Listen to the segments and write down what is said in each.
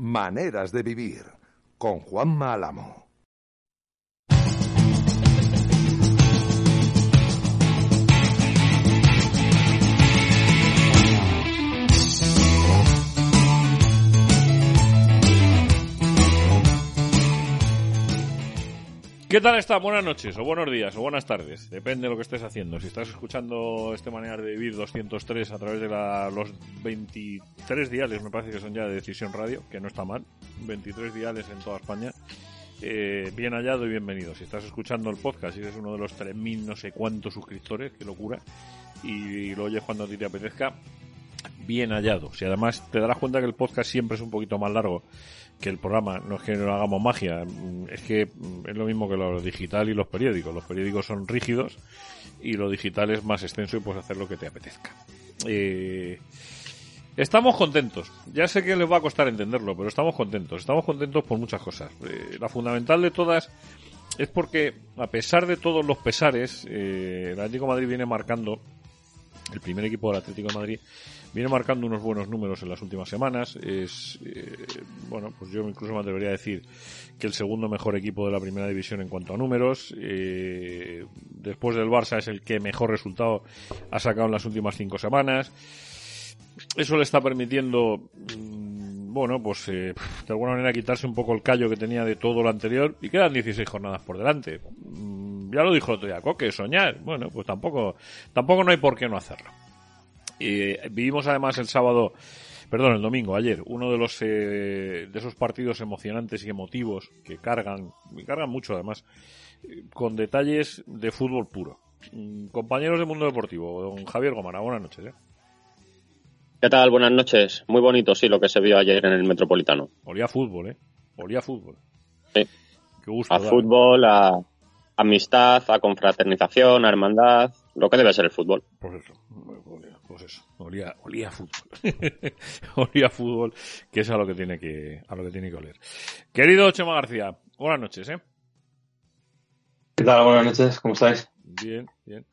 Maneras de vivir con Juan Álamo. ¿Qué tal está? Buenas noches, o buenos días, o buenas tardes. Depende de lo que estés haciendo. Si estás escuchando este Manera de Vivir 203 a través de la, los 23 diales, me parece que son ya de Decisión Radio, que no está mal. 23 diales en toda España. Eh, bien hallado y bienvenido. Si estás escuchando el podcast y eres uno de los 3.000 no sé cuántos suscriptores, qué locura, y lo oyes cuando a ti te apetezca, bien hallado. Si además te darás cuenta que el podcast siempre es un poquito más largo que el programa, no es que no hagamos magia, es que es lo mismo que lo digital y los periódicos. Los periódicos son rígidos y lo digital es más extenso y puedes hacer lo que te apetezca. Eh, estamos contentos. Ya sé que les va a costar entenderlo, pero estamos contentos. Estamos contentos por muchas cosas. Eh, la fundamental de todas es porque, a pesar de todos los pesares, eh, el Atlético Madrid viene marcando, el primer equipo del Atlético Madrid, viene marcando unos buenos números en las últimas semanas. Es, eh, bueno, pues yo incluso me atrevería a decir que el segundo mejor equipo de la primera división en cuanto a números. Eh, después del Barça es el que mejor resultado ha sacado en las últimas cinco semanas. Eso le está permitiendo, mm, bueno, pues eh, de alguna manera quitarse un poco el callo que tenía de todo lo anterior y quedan 16 jornadas por delante. Mm, ya lo dijo el otro día, Coque, soñar. Bueno, pues tampoco, tampoco no hay por qué no hacerlo. Eh, vivimos además el sábado, perdón, el domingo, ayer, uno de los eh, de esos partidos emocionantes y emotivos que cargan, cargan mucho además, con detalles de fútbol puro. Mm, compañeros del mundo deportivo, don Javier Gomara, buenas noches. ¿eh? ¿Qué tal? Buenas noches. Muy bonito, sí, lo que se vio ayer en el Metropolitano. Olía a fútbol, ¿eh? Olía a fútbol. Sí. Qué gusto. A fútbol, a amistad, a confraternización, a hermandad, lo que debe ser el fútbol. Pues eso, pues eso, olía, olía a fútbol. olía a fútbol, que es a lo que tiene que, a lo que tiene que oler. Querido Chema García, buenas noches, ¿eh? ¿Qué tal? Buenas noches, ¿cómo estáis? Bien, bien.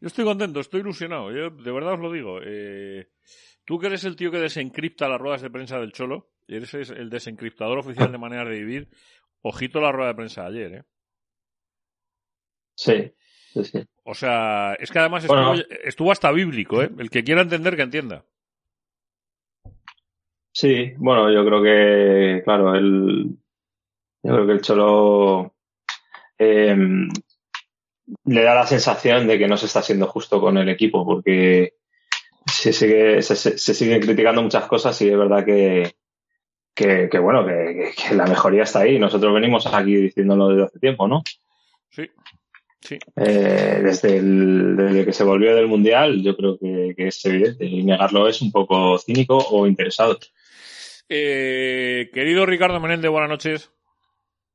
Yo estoy contento, estoy ilusionado. Yo de verdad os lo digo. Eh, tú que eres el tío que desencripta las ruedas de prensa del Cholo, eres el desencriptador oficial de maneras de vivir, ojito la rueda de prensa de ayer, ¿eh? Sí, sí, sí. O sea, es que además Bueno. estuvo, estuvo hasta bíblico, ¿eh? El que quiera entender, que entienda. Sí, bueno, yo creo que, claro, el, yo creo que el Cholo eh, le da la sensación de que no se está siendo justo con el equipo, porque se, sigue, se, se- se siguen criticando muchas cosas y es verdad que, que, que bueno, que, que la mejoría está ahí. Nosotros venimos aquí diciéndolo desde hace tiempo, ¿no? Sí, sí. Eh, desde, el- desde que se volvió del Mundial, yo creo que, que es evidente. Y negarlo es un poco cínico o interesado. Eh, querido Ricardo Menéndez, buenas noches.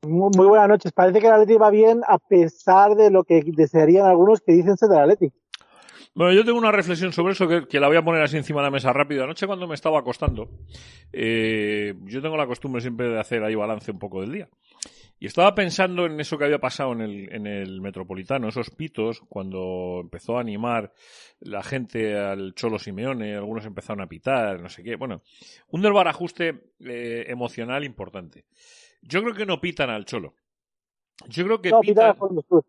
Muy, muy buenas noches. Parece que el Atleti va bien a pesar de lo que desearían algunos que dicen ser del Atleti. Bueno, yo tengo una reflexión sobre eso que, que la voy a poner así encima de la mesa rápido. Anoche cuando me estaba acostando, eh, yo tengo la costumbre siempre de hacer ahí balance un poco del día. Y estaba pensando en eso que había pasado en el, en el Metropolitano, esos pitos, cuando empezó a animar la gente al Cholo Simeone, algunos empezaron a pitar, no sé qué. Bueno, un desbarajuste eh, emocional importante. Yo creo que no pitan al Cholo. Yo creo que No, pitan pitan, al Fondo Sur.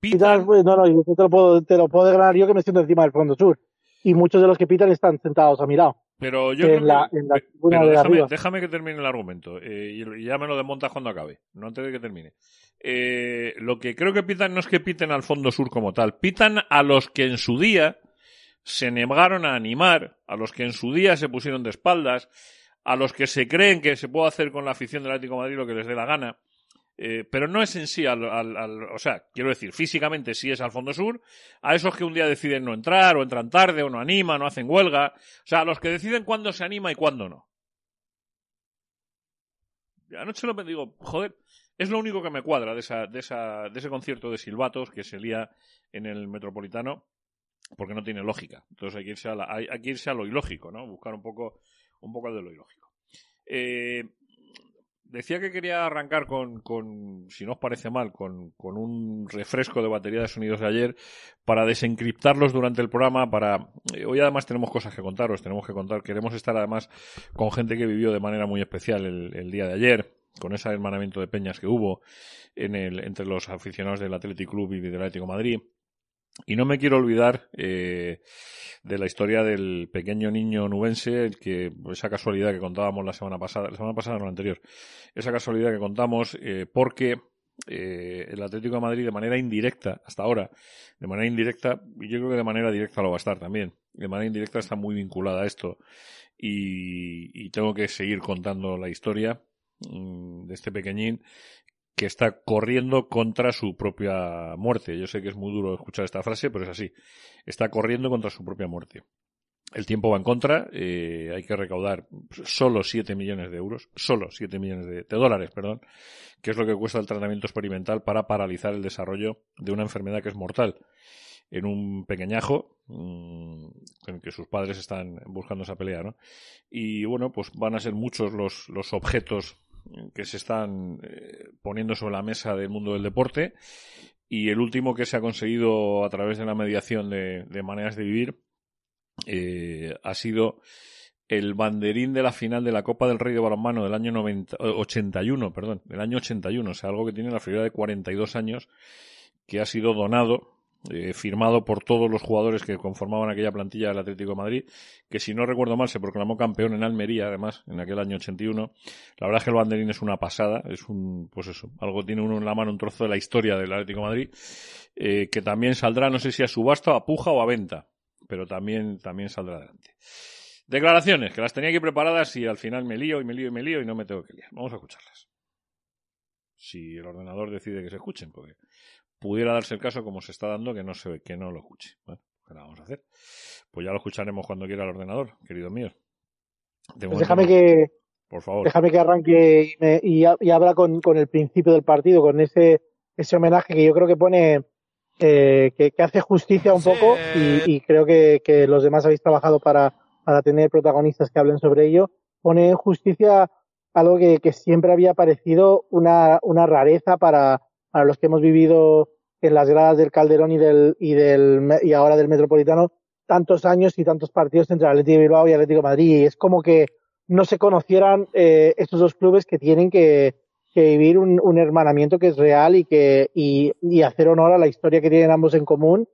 Pitan no, no, yo te lo puedo, te lo puedo declarar yo que me siento encima del Fondo Sur. Y muchos de los que pitan están sentados a mi lado. Pero yo en creo la- que, la pero de déjame, déjame que termine el argumento eh, y, y ya me lo desmontas cuando acabe, no antes de que termine. Eh, lo que creo que pitan no es que piten al Fondo Sur como tal, pitan a los que en su día se negaron a animar, a los que en su día se pusieron de espaldas, a los que se creen que se puede hacer con la afición del Atlético de Madrid lo que les dé la gana. Eh, pero no es en sí al, al- o sea, quiero decir, físicamente sí es al Fondo Sur, a esos que un día deciden no entrar, o entran tarde, o no animan, o hacen huelga, o sea, a los que deciden cuándo se anima y cuándo no. Anoche lo digo, joder, es lo único que me cuadra de, esa, de, esa, de ese concierto de silbatos que se lía en el Metropolitano, porque no tiene lógica. Entonces hay que irse a, la- hay que irse a lo ilógico, ¿no? Buscar un poco, un poco de lo ilógico. Eh, decía que quería arrancar con, con si no os parece mal, con, con, un refresco de batería de sonidos de ayer para desencriptarlos durante el programa. Para eh, hoy además tenemos cosas que contaros, tenemos que contar. Queremos estar además con gente que vivió de manera muy especial el, el día de ayer, con ese hermanamiento de peñas que hubo en el, entre los aficionados del Athletic Club y del Atlético Madrid. Y no me quiero olvidar eh, de la historia del pequeño niño nubense, el que esa casualidad que contábamos la semana pasada, la semana pasada no la anterior, esa casualidad que contamos eh, porque eh, el Atlético de Madrid de manera indirecta, hasta ahora, de manera indirecta, y yo creo que de manera directa lo va a estar también, de manera indirecta está muy vinculada a esto y, y tengo que seguir contando la historia mm, de este pequeñín que está corriendo contra su propia muerte. Yo sé que es muy duro escuchar esta frase, pero es así. Está corriendo contra su propia muerte. El tiempo va en contra, eh, hay que recaudar solo 7 millones de euros, solo 7 millones de, dólares, perdón, que es lo que cuesta el tratamiento experimental para paralizar el desarrollo de una enfermedad que es mortal en un pequeñajo mmm, en que sus padres están buscando esa pelea, ¿no? Y bueno, pues van a ser muchos los, los objetos que se están eh, poniendo sobre la mesa del mundo del deporte y el último que se ha conseguido a través de la mediación de, maneras de vivir eh, ha sido el banderín de la final de la Copa del Rey de Balonmano del año 90, 81, perdón, del año 81, o sea, algo que tiene la figura de 42 años, que ha sido donado eh, firmado por todos los jugadores que conformaban aquella plantilla del Atlético Madrid, que si no recuerdo mal se proclamó campeón en Almería, además, en aquel año 81. La verdad es que el banderín es una pasada, es un, pues eso, algo tiene uno en la mano, un trozo de la historia del Atlético Madrid, eh, que también saldrá, no sé si a subasta, a puja o a venta, pero también, también saldrá adelante. Declaraciones, que las tenía aquí preparadas y al final me lío y me lío y me lío y no me tengo que liar. Vamos a escucharlas. Si el ordenador decide que se escuchen, porque pudiera darse el caso como se está dando que no se que no lo escuche. Bueno, ¿qué vamos a hacer? Pues ya lo escucharemos cuando quiera el ordenador, querido mío. pues déjame que por favor. Déjame que arranque y, me, y, y habla con, con, el principio del partido, con ese ese homenaje que yo creo que pone eh, que, que, hace justicia un sí. poco y, y, creo que, que los demás habéis trabajado para, para tener protagonistas que hablen sobre ello. Pone en justicia algo que, que siempre había parecido una, una rareza para, para los que hemos vivido en las gradas del Calderón y del y del y ahora del Metropolitano tantos años y tantos partidos entre Atlético de Bilbao y Atlético de Madrid. Y es como que no se conocieran eh, estos dos clubes que tienen que, que vivir un, un, hermanamiento que es real y que y, y, hacer honor a la historia que tienen ambos en común.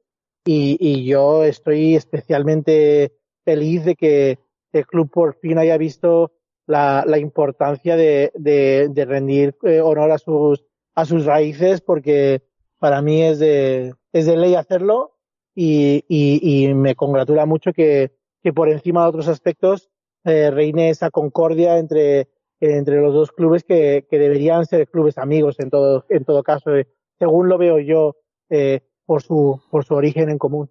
Y, y yo estoy especialmente feliz de que el club por fin haya visto la, la importancia de, de, de rendir eh, honor a sus a sus raíces porque para mí es de, es de ley hacerlo y, y, y me congratula mucho que, que, por encima de otros aspectos eh, reine esa concordia entre, entre los dos clubes que, que deberían ser clubes amigos en todo, en todo caso, eh, según lo veo yo eh, por, su, por su origen en común.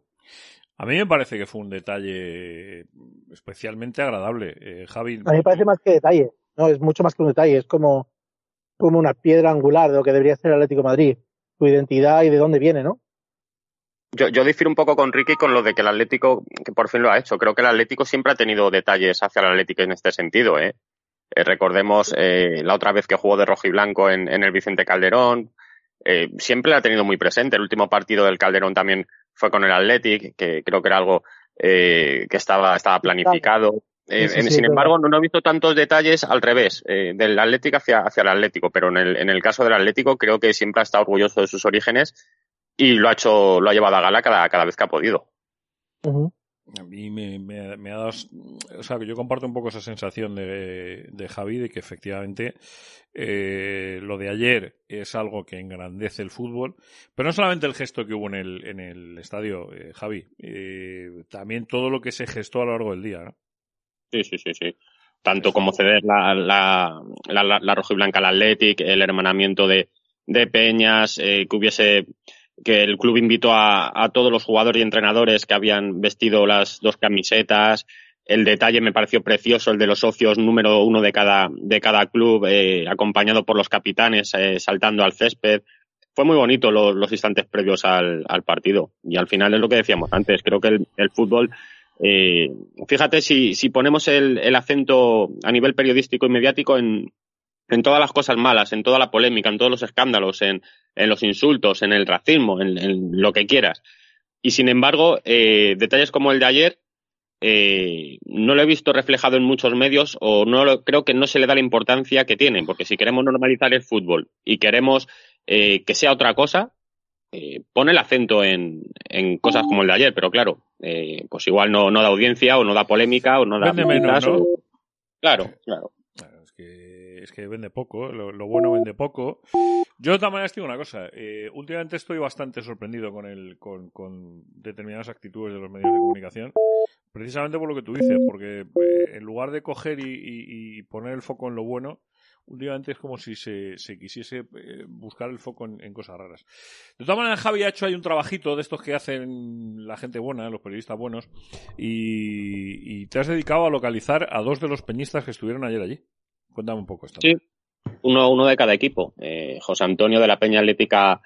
A mí me parece que fue un detalle especialmente agradable, eh, Javi. A mí me parece más que detalle, no, es mucho más que un detalle, es como, como una piedra angular de lo que debería ser el Atlético de Madrid, su identidad y de dónde viene, ¿no? Yo, yo difiero un poco con Ricky con lo de que el Atlético, que por fin lo ha hecho. Creo que el Atlético siempre ha tenido detalles hacia el Atlético en este sentido, ¿eh? eh recordemos eh, la otra vez que jugó de rojo y blanco en, en el Vicente Calderón. Eh, siempre lo ha tenido muy presente. El último partido del Calderón también fue con el Athletic, que creo que era algo eh, que estaba, estaba planificado. Eh, sí, sí, sin embargo, no, no, he visto tantos detalles al revés, eh, del Atlético hacia, hacia el Atlético, pero en el, en el caso del Atlético creo que siempre ha estado orgulloso de sus orígenes y lo ha hecho, lo ha llevado a gala cada, cada vez que ha podido. Uh -huh. A mí me, me, me, ha dado, o sea, que yo comparto un poco esa sensación de, de Javi de que efectivamente eh, lo de ayer es algo que engrandece el fútbol, pero no solamente el gesto que hubo en el, en el estadio, eh, Javi, eh, también todo lo que se gestó a lo largo del día, ¿no? Sí, sí, sí, sí. Tanto como ceder la, la, la, la, la roja y blanca al Athletic, el hermanamiento de, de Peñas, eh, que hubiese, que el club invitó a, a todos los jugadores y entrenadores que habían vestido las dos camisetas. El detalle me pareció precioso, el de los socios número uno de cada, de cada club, eh, acompañado por los capitanes, eh, saltando al césped. Fue muy bonito los, los instantes previos al, al partido. Y al final es lo que decíamos antes. Creo que el, el fútbol eh, fíjate si, si ponemos el, acento a nivel periodístico y mediático en, en todas las cosas malas, en toda la polémica, en todos los escándalos, en, en los insultos, en el racismo, en, lo que quieras. Y sin embargo, eh, detalles como el de ayer eh, no lo he visto reflejado en muchos medios o no lo, creo que no se le da la importancia que tiene, porque si queremos normalizar el fútbol y queremos eh, que sea otra cosa, eh, pone el acento en, en, cosas como el de ayer, pero claro, eh, pues igual no, no da audiencia o no da polémica o no da... menos, Claro, claro. Es que vende poco, lo, bueno vende poco. Yo de todas maneras digo una cosa, eh, últimamente estoy bastante sorprendido con, el, con, con, determinadas actitudes de los medios de comunicación, precisamente por lo que tú dices, porque eh, en lugar de coger y, poner el foco en lo bueno, últimamente es como si se, se quisiese eh, buscar el foco en, cosas raras. De todas maneras, Javi ha hecho ahí un trabajito de estos que hacen la gente buena, los periodistas buenos, y, y te has dedicado a localizar a dos de los peñistas que estuvieron ayer allí. Cuéntame un poco esto. Sí, uno, uno de cada equipo. Eh, José Antonio de la Peña Atlética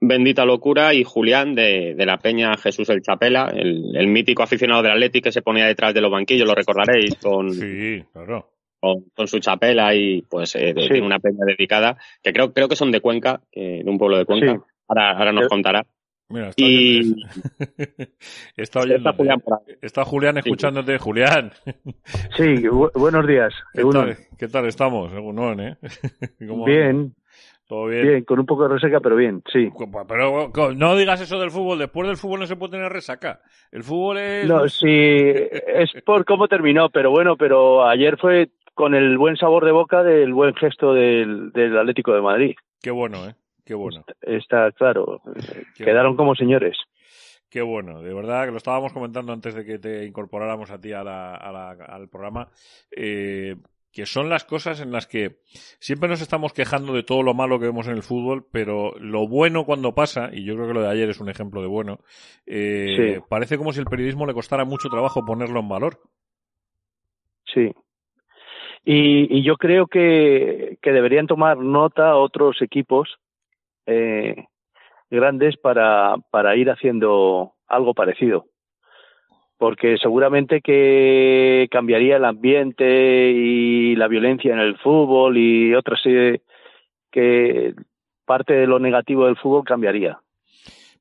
Bendita Locura y Julián de, de la Peña Jesús el Chapela, el, el, mítico aficionado del Atlético que se ponía detrás de los banquillos, lo recordaréis, con, sí, claro. Con, su chapela y pues eh, tiene una peña dedicada, que creo, creo que son de Cuenca, de un pueblo de Cuenca. Ahora, ahora nos contará. Mira, está, y... está, oyendo, está, Julián, escuchándote. Julián. Sí, buenos días. ¿Qué tal, ¿Qué tal, estamos? ¿eh? bien. ¿Todo bien? Bien, con un poco de resaca, pero bien, sí. Pero no digas eso del fútbol. Después del fútbol no se puede tener resaca. El fútbol es... No, sí, es por cómo terminó, pero bueno, pero ayer fue con el buen sabor de boca del buen gesto del, del Atlético de Madrid. Qué bueno, ¿eh? Qué bueno. Está, claro. Quedaron como señores. Qué bueno, de verdad que lo estábamos comentando antes de que te incorporáramos a ti a la, al programa, eh, que son las cosas en las que siempre nos estamos quejando de todo lo malo que vemos en el fútbol, pero lo bueno cuando pasa, y yo creo que lo de ayer es un ejemplo de bueno, eh, parece como si el periodismo le costara mucho trabajo ponerlo en valor. Sí. Y, y yo creo que, que deberían tomar nota otros equipos eh, grandes para, para ir haciendo algo parecido. Porque seguramente que cambiaría el ambiente y la violencia en el fútbol y otras que parte de lo negativo del fútbol cambiaría.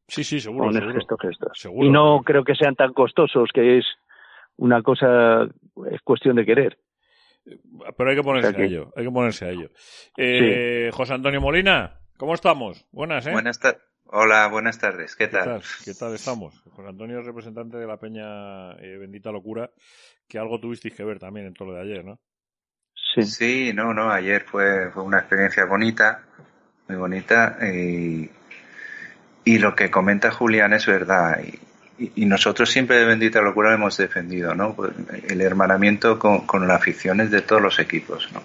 Sí, sí, seguro. Con Gestos, gestos. Y no creo que sean tan costosos, que es una cosa, es cuestión de querer. Pero hay que ponerse a ello, hay que ponerse a ello. Eh, José Antonio Molina, ¿Cómo estamos? Buenas, ¿eh? Buenas tardes. Hola, buenas tardes. ¿Qué tal? ¿Qué tal, estamos? José Antonio es representante de la Peña eh, Bendita Locura, que algo tuvisteis que ver también en todo lo de ayer, ¿no? Sí. Sí, no, no, ayer fue, fue una experiencia bonita, muy bonita, y, y lo que comenta Julián es verdad. Y, y, nosotros siempre de Bendita Locura lo hemos defendido, ¿no? Pues, el hermanamiento con, con las aficiones de todos los equipos, ¿no?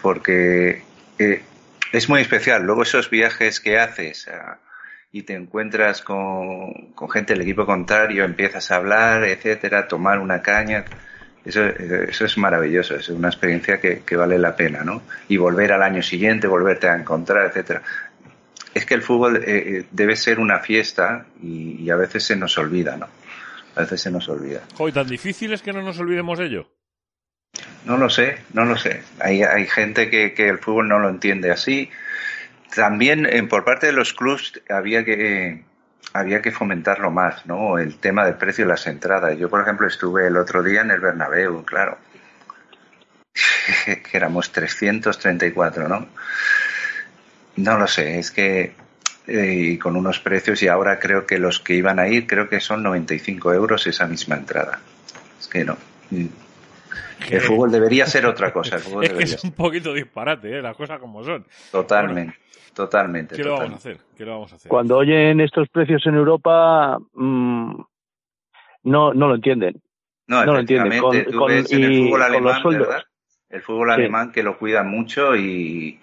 Porque eh, es muy especial. Luego esos viajes que haces ah, y te encuentras con, gente del equipo contrario, empiezas a hablar, etcétera, tomar una caña. Eso, eso es maravilloso, es una experiencia que, vale la pena, ¿no? Y volver al año siguiente, volverte a encontrar, etcétera. Es que el fútbol eh, eh, debe ser una fiesta y, a veces se nos olvida, ¿no? A veces se nos olvida. Hoy tan difícil es que no nos olvidemos de ello. No lo sé, no lo sé. Hay, hay gente que, que el fútbol no lo entiende así. También eh, por parte de los clubs había que había que fomentarlo más, ¿no? El tema del precio de las entradas. Yo, por ejemplo, estuve el otro día en el Bernabéu, claro. que éramos 334, ¿no? No lo sé, es que eh, con unos precios y ahora creo que los que iban a ir creo que son 95 euros esa misma entrada. Es que no. El fútbol debería ser otra cosa. es que es un poquito disparate, ¿eh? las cosas como son. Totalmente. totalmente. ¿Qué, Lo vamos a hacer? ¿Qué lo vamos a hacer? Cuando oyen estos precios en Europa, mmm, no, no lo entienden. No, no lo entienden. Con, con, el fútbol alemán, ¿verdad? El fútbol alemán que lo cuida mucho y.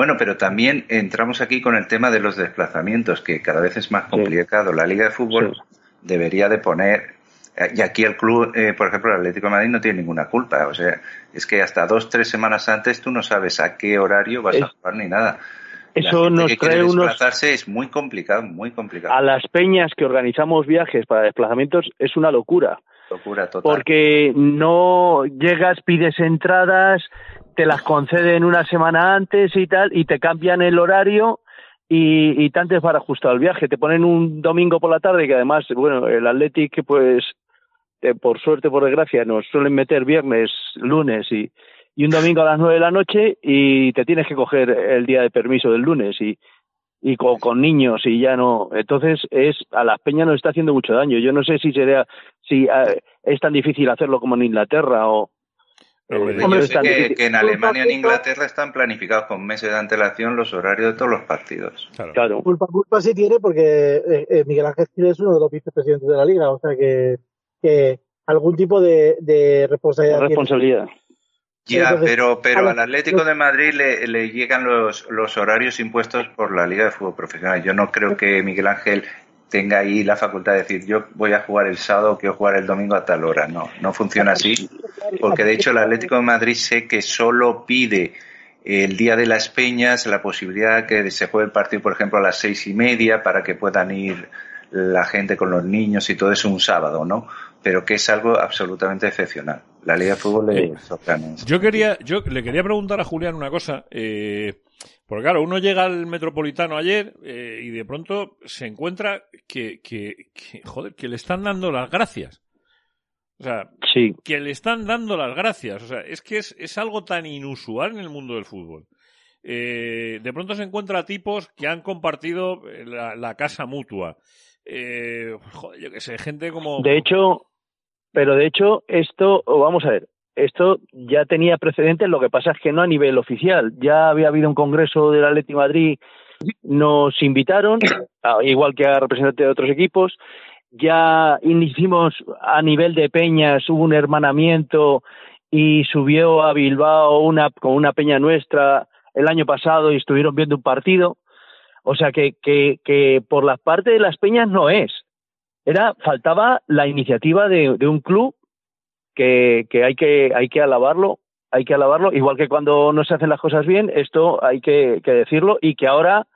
Bueno, pero también entramos aquí con el tema de los desplazamientos, que cada vez es más complicado. La Liga de Fútbol debería de poner eh, y aquí el club, eh, por ejemplo, el Atlético de Madrid no tiene ninguna culpa. O sea, es que hasta dos, tres semanas antes tú no sabes a qué horario vas a jugar ni nada. Eso nos trae unos. es muy complicado, muy complicado. A las peñas que organizamos viajes para desplazamientos es una locura. Porque no llegas, pides entradas, te las conceden una semana antes y tal, y te cambian el horario y, y tanto es para ajustar el viaje. Te ponen un domingo por la tarde, que además, bueno, el Athletic, pues, eh, por suerte, por desgracia, nos suelen meter viernes, lunes y, y un domingo a las nueve de la noche y te tienes que coger el día de permiso del lunes y, y con, con niños y ya no. Entonces, es a las peñas nos está haciendo mucho daño. Yo no sé si sería, si eh, es tan difícil hacerlo como en Inglaterra o. Hombre, eh, yo es sé tan que, en Alemania y en Inglaterra están planificados con meses de antelación los horarios de todos los partidos. Claro. Claro. Culpa, culpa sí tiene porque eh, eh, Miguel Ángel Gil es uno de los vicepresidentes de la liga, o sea que, que algún tipo de, de responsabilidad. tiene. Ya, Entonces, pero, pero al Atlético de Madrid le, le llegan los, los horarios impuestos por la Liga de Fútbol Profesional. Yo no creo que Miguel Ángel tenga ahí la facultad de decir yo voy a jugar el sábado o quiero jugar el domingo a tal hora. No, no funciona así. Porque de hecho el Atlético de Madrid sé que solo pide el día de las peñas la posibilidad que se juegue el partido, por ejemplo, a las seis y media para que puedan ir la gente con los niños y todo eso un sábado, ¿no? Pero que es algo absolutamente excepcional. La Liga de Fútbol otra cosa. Yo quería, yo le quería preguntar a Julián una cosa, eh, porque claro, uno llega al Metropolitano ayer eh, y de pronto se encuentra que, que, que, joder, que le están dando las gracias. O sea, Sí, que le están dando las gracias. O sea, es que es, es algo tan inusual en el mundo del fútbol. Eh, de pronto se encuentra tipos que han compartido eh, la, la casa mutua. Eh, joder, yo qué sé, gente como... de hecho, pero de hecho, esto, vamos a ver, esto ya tenía precedentes, lo que pasa es que no a nivel oficial. Ya había habido un congreso del Atlético de Madrid, nos invitaron, igual que a representantes de otros equipos. Ya hicimos a nivel de peñas, hubo un hermanamiento y subió a Bilbao una, con una peña nuestra el año pasado y estuvieron viendo un partido. O sea que, que, que por la parte de las peñas no es. Era, faltaba la iniciativa de, de un club que, que hay que hay que alabarlo, hay que alabarlo, igual que cuando no se hacen las cosas bien, esto hay que, que decirlo, y que ahora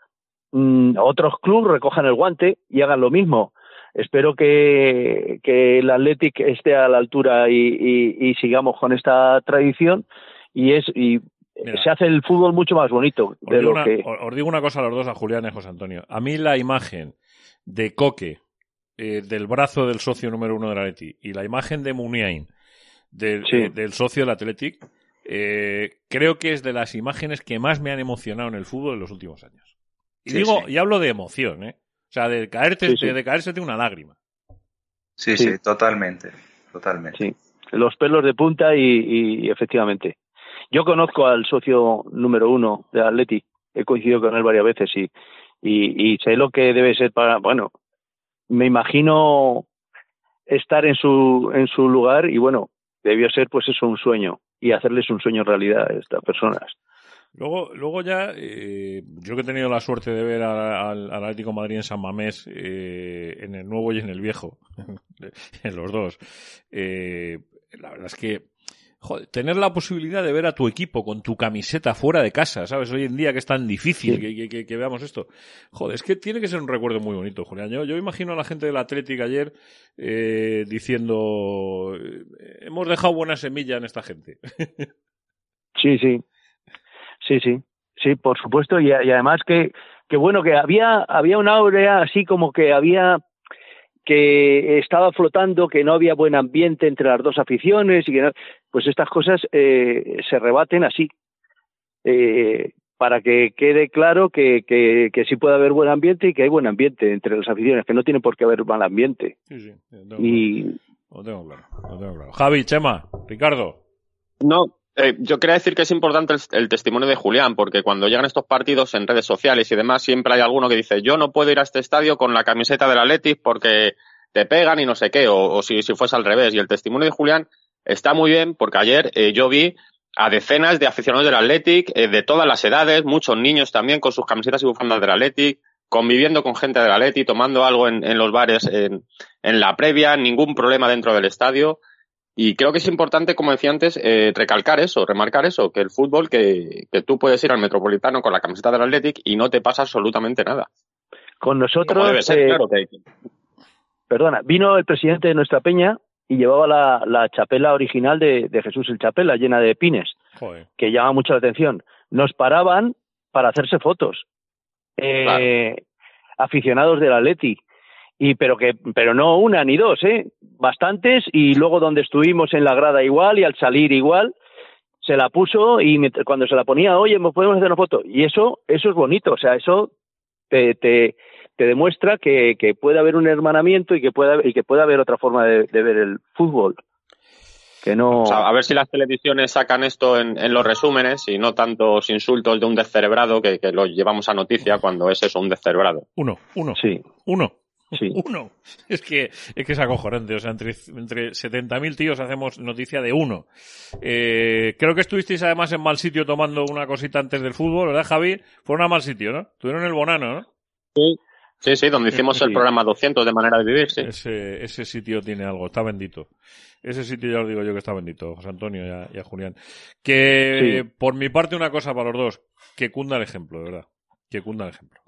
mm, otros clubes recojan el guante y hagan lo mismo. Espero que, que el Athletic esté a la altura y, y, y sigamos con esta tradición y es y Mira. se hace el fútbol mucho más bonito de lo una, que os digo una cosa a los dos, a Julián y a José Antonio. A mí la imagen de Coque, eh, del brazo del socio número uno del Atleti, y la imagen de Muniain, del, Sí. eh, del socio del Athletic, eh, creo que es de las imágenes que más me han emocionado en el fútbol en los últimos años. Y Sí, digo, sí. y hablo de emoción, ¿eh? O sea, de caerte, Sí, sí. De, de caerse de una lágrima. Sí, Sí. sí, totalmente. Totalmente. Sí, los pelos de punta y, y efectivamente. Yo conozco al socio número uno de Atleti, he coincidido con él varias veces y, y, y sé lo que debe ser para, bueno, me imagino estar en su, en su lugar y bueno, debió ser pues eso un sueño y hacerles un sueño realidad a estas personas. Luego, luego ya, eh, yo que he tenido la suerte de ver al, Atlético Madrid en San Mamés, eh, en el nuevo y en el viejo, en los dos, eh, la verdad es que, joder, tener la posibilidad de ver a tu equipo con tu camiseta fuera de casa, ¿sabes? Hoy en día que es tan difícil Sí. que, que- que- que veamos esto. Joder, es que tiene que ser un recuerdo muy bonito, Julián. Yo, yo imagino a la gente del Atlético ayer eh, diciendo, eh, hemos dejado buena semilla en esta gente. Sí, sí. Sí, sí. Sí, por supuesto. Y, y además que, que bueno, que había, había una aurea así como que había que estaba flotando, que no había buen ambiente entre las dos aficiones y que no- pues estas cosas eh, se rebaten así. Eh, para que quede claro que, que, que sí puede haber buen ambiente y que hay buen ambiente entre las aficiones, que no tiene por qué haber mal ambiente. Sí, sí, lo tengo Y Lo tengo claro, lo tengo claro. Javi, Chema, Ricardo. No, eh, yo quería decir que es importante el, el testimonio de Julián, porque cuando llegan estos partidos en redes sociales y demás, siempre hay alguno que dice, yo no puedo ir a este estadio con la camiseta del Athletic porque te pegan y no sé qué, o, o si, si fuese al revés. Y el testimonio de Julián está muy bien, porque ayer eh, yo vi a decenas de aficionados del Athletic, eh, de todas las edades, muchos niños también con sus camisetas y bufandas del Athletic, conviviendo con gente del Athletic, tomando algo en, en los bares en, en la previa, ningún problema dentro del estadio. Y creo que es importante, como decía antes, eh, recalcar eso, remarcar eso, que el fútbol, que, que tú puedes ir al Metropolitano con la camiseta del Athletic y no te pasa absolutamente nada. con nosotros, ser, claro que perdona, vino el presidente de nuestra peña y llevaba la, la chapela original de, de, Jesús el Chapela, llena de pines, Joder. que llama mucho la atención. Nos paraban para hacerse fotos. Eh, claro. Aficionados del Atleti. Y, pero que pero no una ni dos eh bastantes y luego donde estuvimos en la grada igual y al salir igual se la puso y cuando se la ponía oye podemos hacer una foto y eso eso es bonito o sea eso te, te, te demuestra que, que, puede haber un hermanamiento y que puede, y que puede haber otra forma de, de ver el fútbol. Que no... O sea, a ver si las televisiones sacan esto en, en, los resúmenes y no tantos insultos de un descerebrado que, que lo llevamos a noticia cuando es eso, un descerebrado. Uno, uno. Sí. Uno. Sí. Uno. Es que, es que es acojonante. O sea, entre, entre 70.000 tíos hacemos noticia de uno. Eh, creo que estuvisteis además en mal sitio tomando una cosita antes del fútbol, ¿verdad, Javi? Fue a mal sitio, ¿no? Tuvieron el Bonano, ¿no? Sí. Sí, sí, donde hicimos Sí. el programa 200 de manera de vivir, sí. Ese, ese sitio tiene algo, está bendito. Ese sitio ya os digo yo que está bendito, José Antonio y a, y a Julián. Que Sí. por mi parte una cosa para los dos, que cunda el ejemplo, de verdad. Que cunda el ejemplo.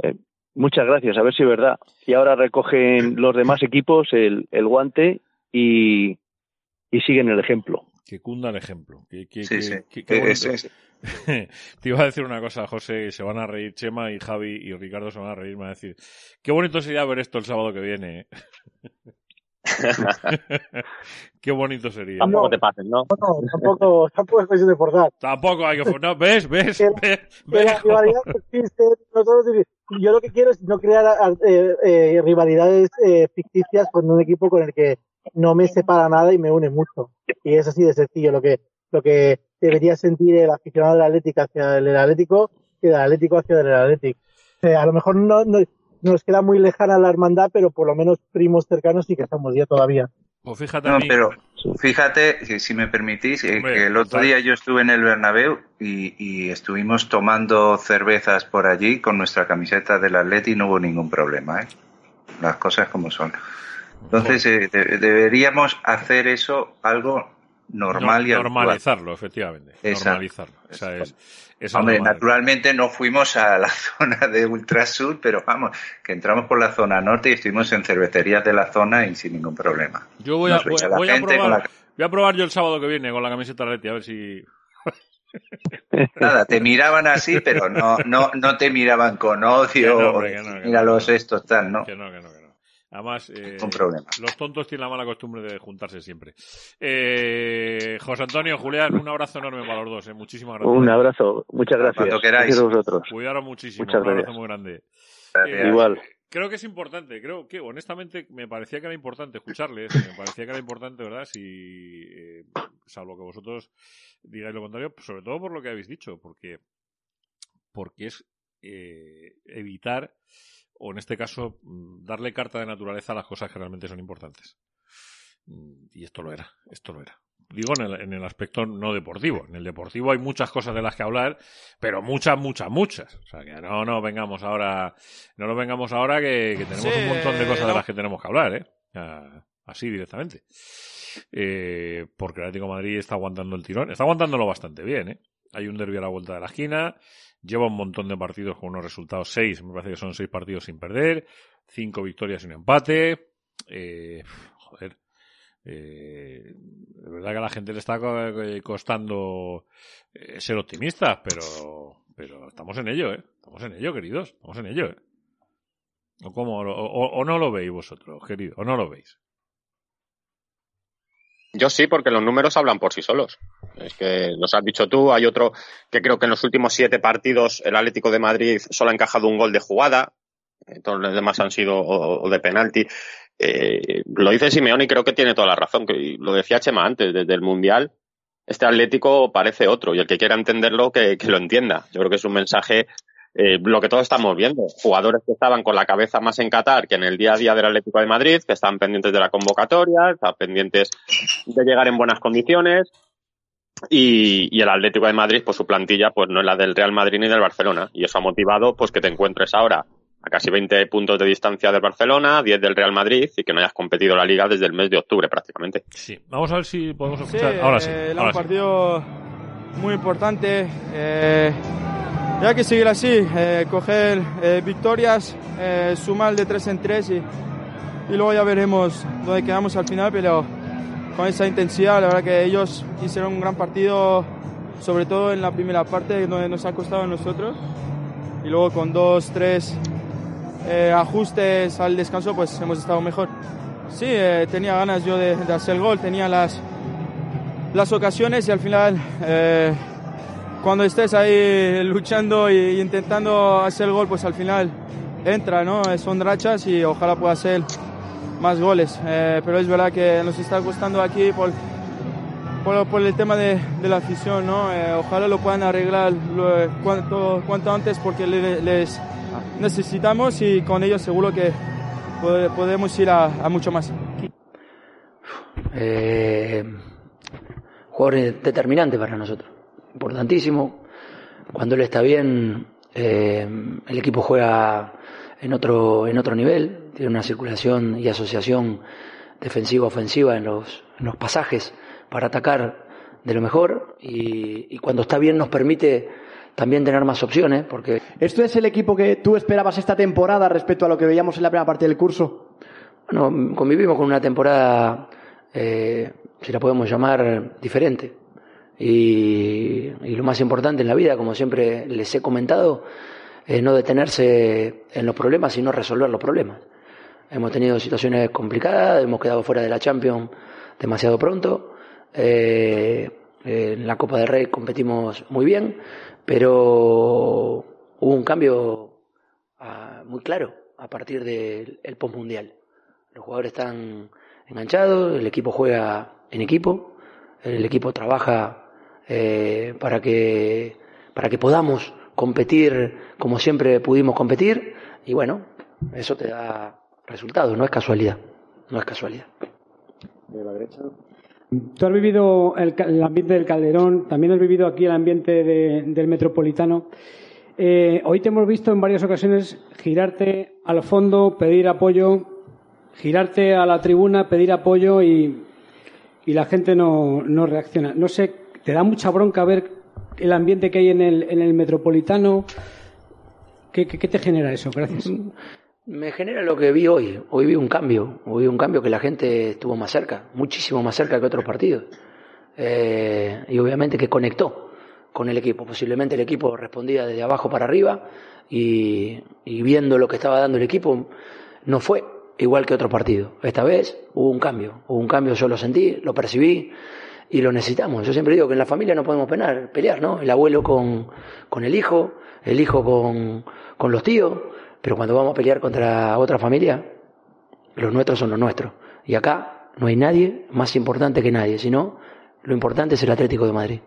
Muchas gracias, a ver si es verdad. Y ahora recogen los demás equipos el, el guante y, y siguen el ejemplo. Que cunda el ejemplo. Que, que, Sí, que- sí. que- qué bonito. es- es- Te iba a decir una cosa, José, y se van a reír Chema y Javi y Ricardo se van a reír, me van a decir, qué bonito sería ver esto el sábado que viene. ¿eh?". qué bonito sería. Tampoco te pases, ¿no? No, tampoco, tampoco es cuestión de forzar. Tampoco hay que... No, ¿Ves? ¿Ves? Que- ¿Ves? Que la rivalidad existe. nosotros- yo lo que quiero es no crear eh, eh, rivalidades eh, ficticias con un equipo con el que no me separa nada y me une mucho. Y es así de sencillo lo que, lo que debería sentir el aficionado del Atlético hacia el Atlético y del Atlético hacia el Atlético. A lo mejor no, no nos queda muy lejana la hermandad, pero por lo menos primos cercanos sí que estamos ya todavía. Pues fíjate No, pero fíjate, si- me permitís, eh, Hombre, que el otro día yo estuve en el Bernabéu y, y estuvimos tomando cervezas por allí con nuestra camiseta del Atleti y no hubo ningún problema, ¿eh? Las cosas como son. Entonces, eh, de- deberíamos hacer eso algo normal No- y normalizarlo, efectivamente. Exacto. Normalizarlo. Esa es, esa Hombre, naturalmente no fuimos a la zona de Ultrasur, pero vamos, que entramos por la zona norte y estuvimos en cervecerías de la zona y sin ningún problema. Yo voy a, voy, voy a probar, la- voy a probar yo el sábado que viene con la camiseta Atleti, a ver si... Nada, te miraban así, pero no, no, no te miraban con odio. Que no, o hombre, que decir, no, que Mira los estos, tal, ¿no? Que no, que no, que no. Además, eh, Ningún problema. los tontos tienen la mala costumbre de juntarse siempre. Eh, José Antonio, Julián, un abrazo enorme para los dos. Eh. Muchísimas gracias. Un abrazo, muchas gracias. Cuando queráis. Gracias a vosotros. Cuidaros muchísimo. Muchas un abrazo muy grande. Eh, Igual. Creo que es importante, creo que honestamente me parecía que era importante escucharles, me parecía que era importante, ¿verdad? Si, eh, salvo que vosotros digáis lo contrario, sobre todo por lo que habéis dicho, porque, porque es eh, evitar, o en este caso, mm, darle carta de naturaleza a las cosas que realmente son importantes. Mm, Y esto lo era, esto lo era. Digo en el, en el aspecto no deportivo. En el deportivo hay muchas cosas de las que hablar, pero muchas, muchas, muchas. O sea, que no, no vengamos ahora, no nos vengamos ahora que, que tenemos Sí, un montón de cosas de las que tenemos que hablar, ¿eh? Así directamente. Eh, porque el Atlético de Madrid está aguantando el tirón. Está aguantándolo bastante bien, ¿eh? Hay un derbi a la vuelta de la esquina. Lleva un montón de partidos con unos resultados. Seis, me parece que son seis partidos sin perder. Cinco victorias y un empate. Eh, joder. Eh, de verdad que a la gente le está eh, costando eh, ser optimistas, pero, pero estamos en ello, ¿eh? Estamos en ello, queridos. Estamos en ello, ¿eh? ¿O, cómo, o, o- no lo veis vosotros, querido? ¿O no lo veis? Yo sí, porque los números hablan por sí solos. Es que los has dicho tú. Hay otro que creo que en los últimos siete partidos el Atlético de Madrid solo ha encajado un gol de jugada. Todos los demás han sido o, de penalti. Eh, lo dice Simeone y creo que tiene toda la razón. Lo decía Chema antes, desde el Mundial, este Atlético parece otro. Y el que quiera entenderlo, que lo entienda. Yo creo que es un mensaje eh, lo que todos estamos viendo. Jugadores que estaban con la cabeza más en Qatar que en el día a día del Atlético de Madrid, que están pendientes de la convocatoria, están pendientes de llegar en buenas condiciones. Y, y el Atlético de Madrid, pues su plantilla, pues no es la del Real Madrid ni del Barcelona. Y eso ha motivado, pues que te encuentres ahora a casi 20 puntos de distancia del Barcelona, 10 del Real Madrid y que no hayas competido la liga desde el mes de octubre prácticamente. Sí. Vamos a ver si podemos Sí, escuchar. ahora sí. eh, ahora un sí. partido muy importante. eh, y hay que seguir así, eh, coger eh, victorias, eh, sumar de tres en tres y, y luego ya veremos dónde quedamos al final, pero con esa intensidad. La verdad que ellos hicieron un gran partido, sobre todo en la primera parte, donde nos ha costado a nosotros. Y luego con dos, tres eh, ajustes al descanso, pues hemos estado mejor. Sí, eh, tenía ganas yo de, hacer el gol, tenía las, las ocasiones y al final, eh, cuando estés ahí luchando e intentando hacer el gol, pues al final entra, ¿no? Son rachas y ojalá pueda hacer más goles. pero es verdad que nos está costando aquí por, por, el tema de, la afición, ¿no? ojalá lo puedan arreglar cuanto, cuanto antes porque les necesitamos y con ellos seguro que podemos ir a, mucho más. Eh, jugador determinante para nosotros, importantísimo. Cuando él está bien, eh, el equipo juega en otro, en otro nivel, tiene una circulación y asociación defensiva-ofensiva en los, en los pasajes para atacar de lo mejor y, y cuando está bien nos permite también tener más opciones, porque... ¿Esto es el equipo que tú esperabas esta temporada respecto a lo que veíamos en la primera parte del curso? Bueno, convivimos con una temporada, eh, si la podemos llamar, diferente. Y, lo más importante en la vida, como siempre les he comentado, es no detenerse en los problemas, sino resolver los problemas. Hemos tenido situaciones complicadas, hemos quedado fuera de la Champions demasiado pronto. Eh, en la Copa del Rey competimos muy bien, pero hubo un cambio ah, muy claro a partir del postmundial. Los jugadores están enganchados, el equipo juega en equipo, el equipo trabaja eh, para que para que podamos competir como siempre pudimos competir y bueno, eso te da resultados, no es casualidad, no es casualidad. De la derecha. Tú has vivido el, ambiente del Calderón, también has vivido aquí el ambiente del Metropolitano. Eh, hoy te hemos visto en varias ocasiones girarte al fondo, pedir apoyo, girarte a la tribuna, pedir apoyo y, la gente no, reacciona. No sé, ¿te da mucha bronca ver el ambiente que hay en el, en el Metropolitano? ¿Qué, qué te genera eso? Gracias. Me genera lo que vi hoy. Hoy vi un cambio. Hoy vi un cambio que la gente estuvo más cerca, muchísimo más cerca que otros partidos. Eh, y obviamente que conectó con el equipo. Posiblemente el equipo respondía desde abajo para arriba y, viendo lo que estaba dando el equipo, no fue igual que otro partido. Esta vez hubo un cambio. Hubo un cambio, yo lo sentí, lo percibí y lo necesitamos. Yo siempre digo que en la familia no podemos pelear, pelear ¿no? El abuelo con, con el hijo, el hijo con, con los tíos pero cuando vamos a pelear contra otra familia, los nuestros son los nuestros. Y acá no hay nadie más importante que nadie, sino lo importante es el Atlético de Madrid.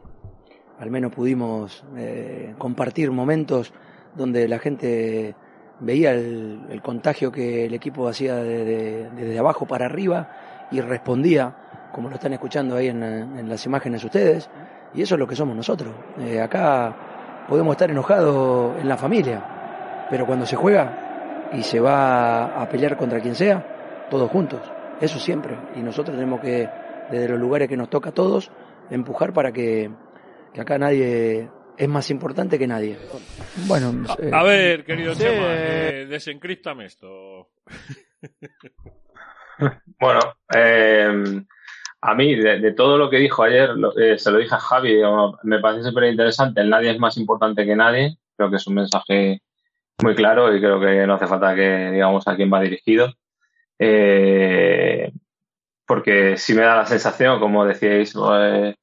Al menos pudimos eh, compartir momentos donde la gente veía el, contagio que el equipo hacía desde abajo para arriba y respondía, como lo están escuchando ahí en, las imágenes ustedes, y eso es lo que somos nosotros. Eh, acá podemos estar enojados en la familia, pero cuando se juega y se va a pelear contra quien sea, todos juntos, eso siempre. Y nosotros tenemos que, desde los lugares que nos toca a todos, empujar para que, acá nadie es más importante que nadie. Bueno, a, ver, querido Chema, eh, desencriptame esto. bueno, eh, a mí, de, todo lo que dijo ayer, eh, se lo dije a Javi, me parece súper interesante. El nadie es más importante que nadie. Creo que es un mensaje muy claro y creo que no hace falta que digamos a quién va dirigido. Eh, porque si me da la sensación, como decíais, eh,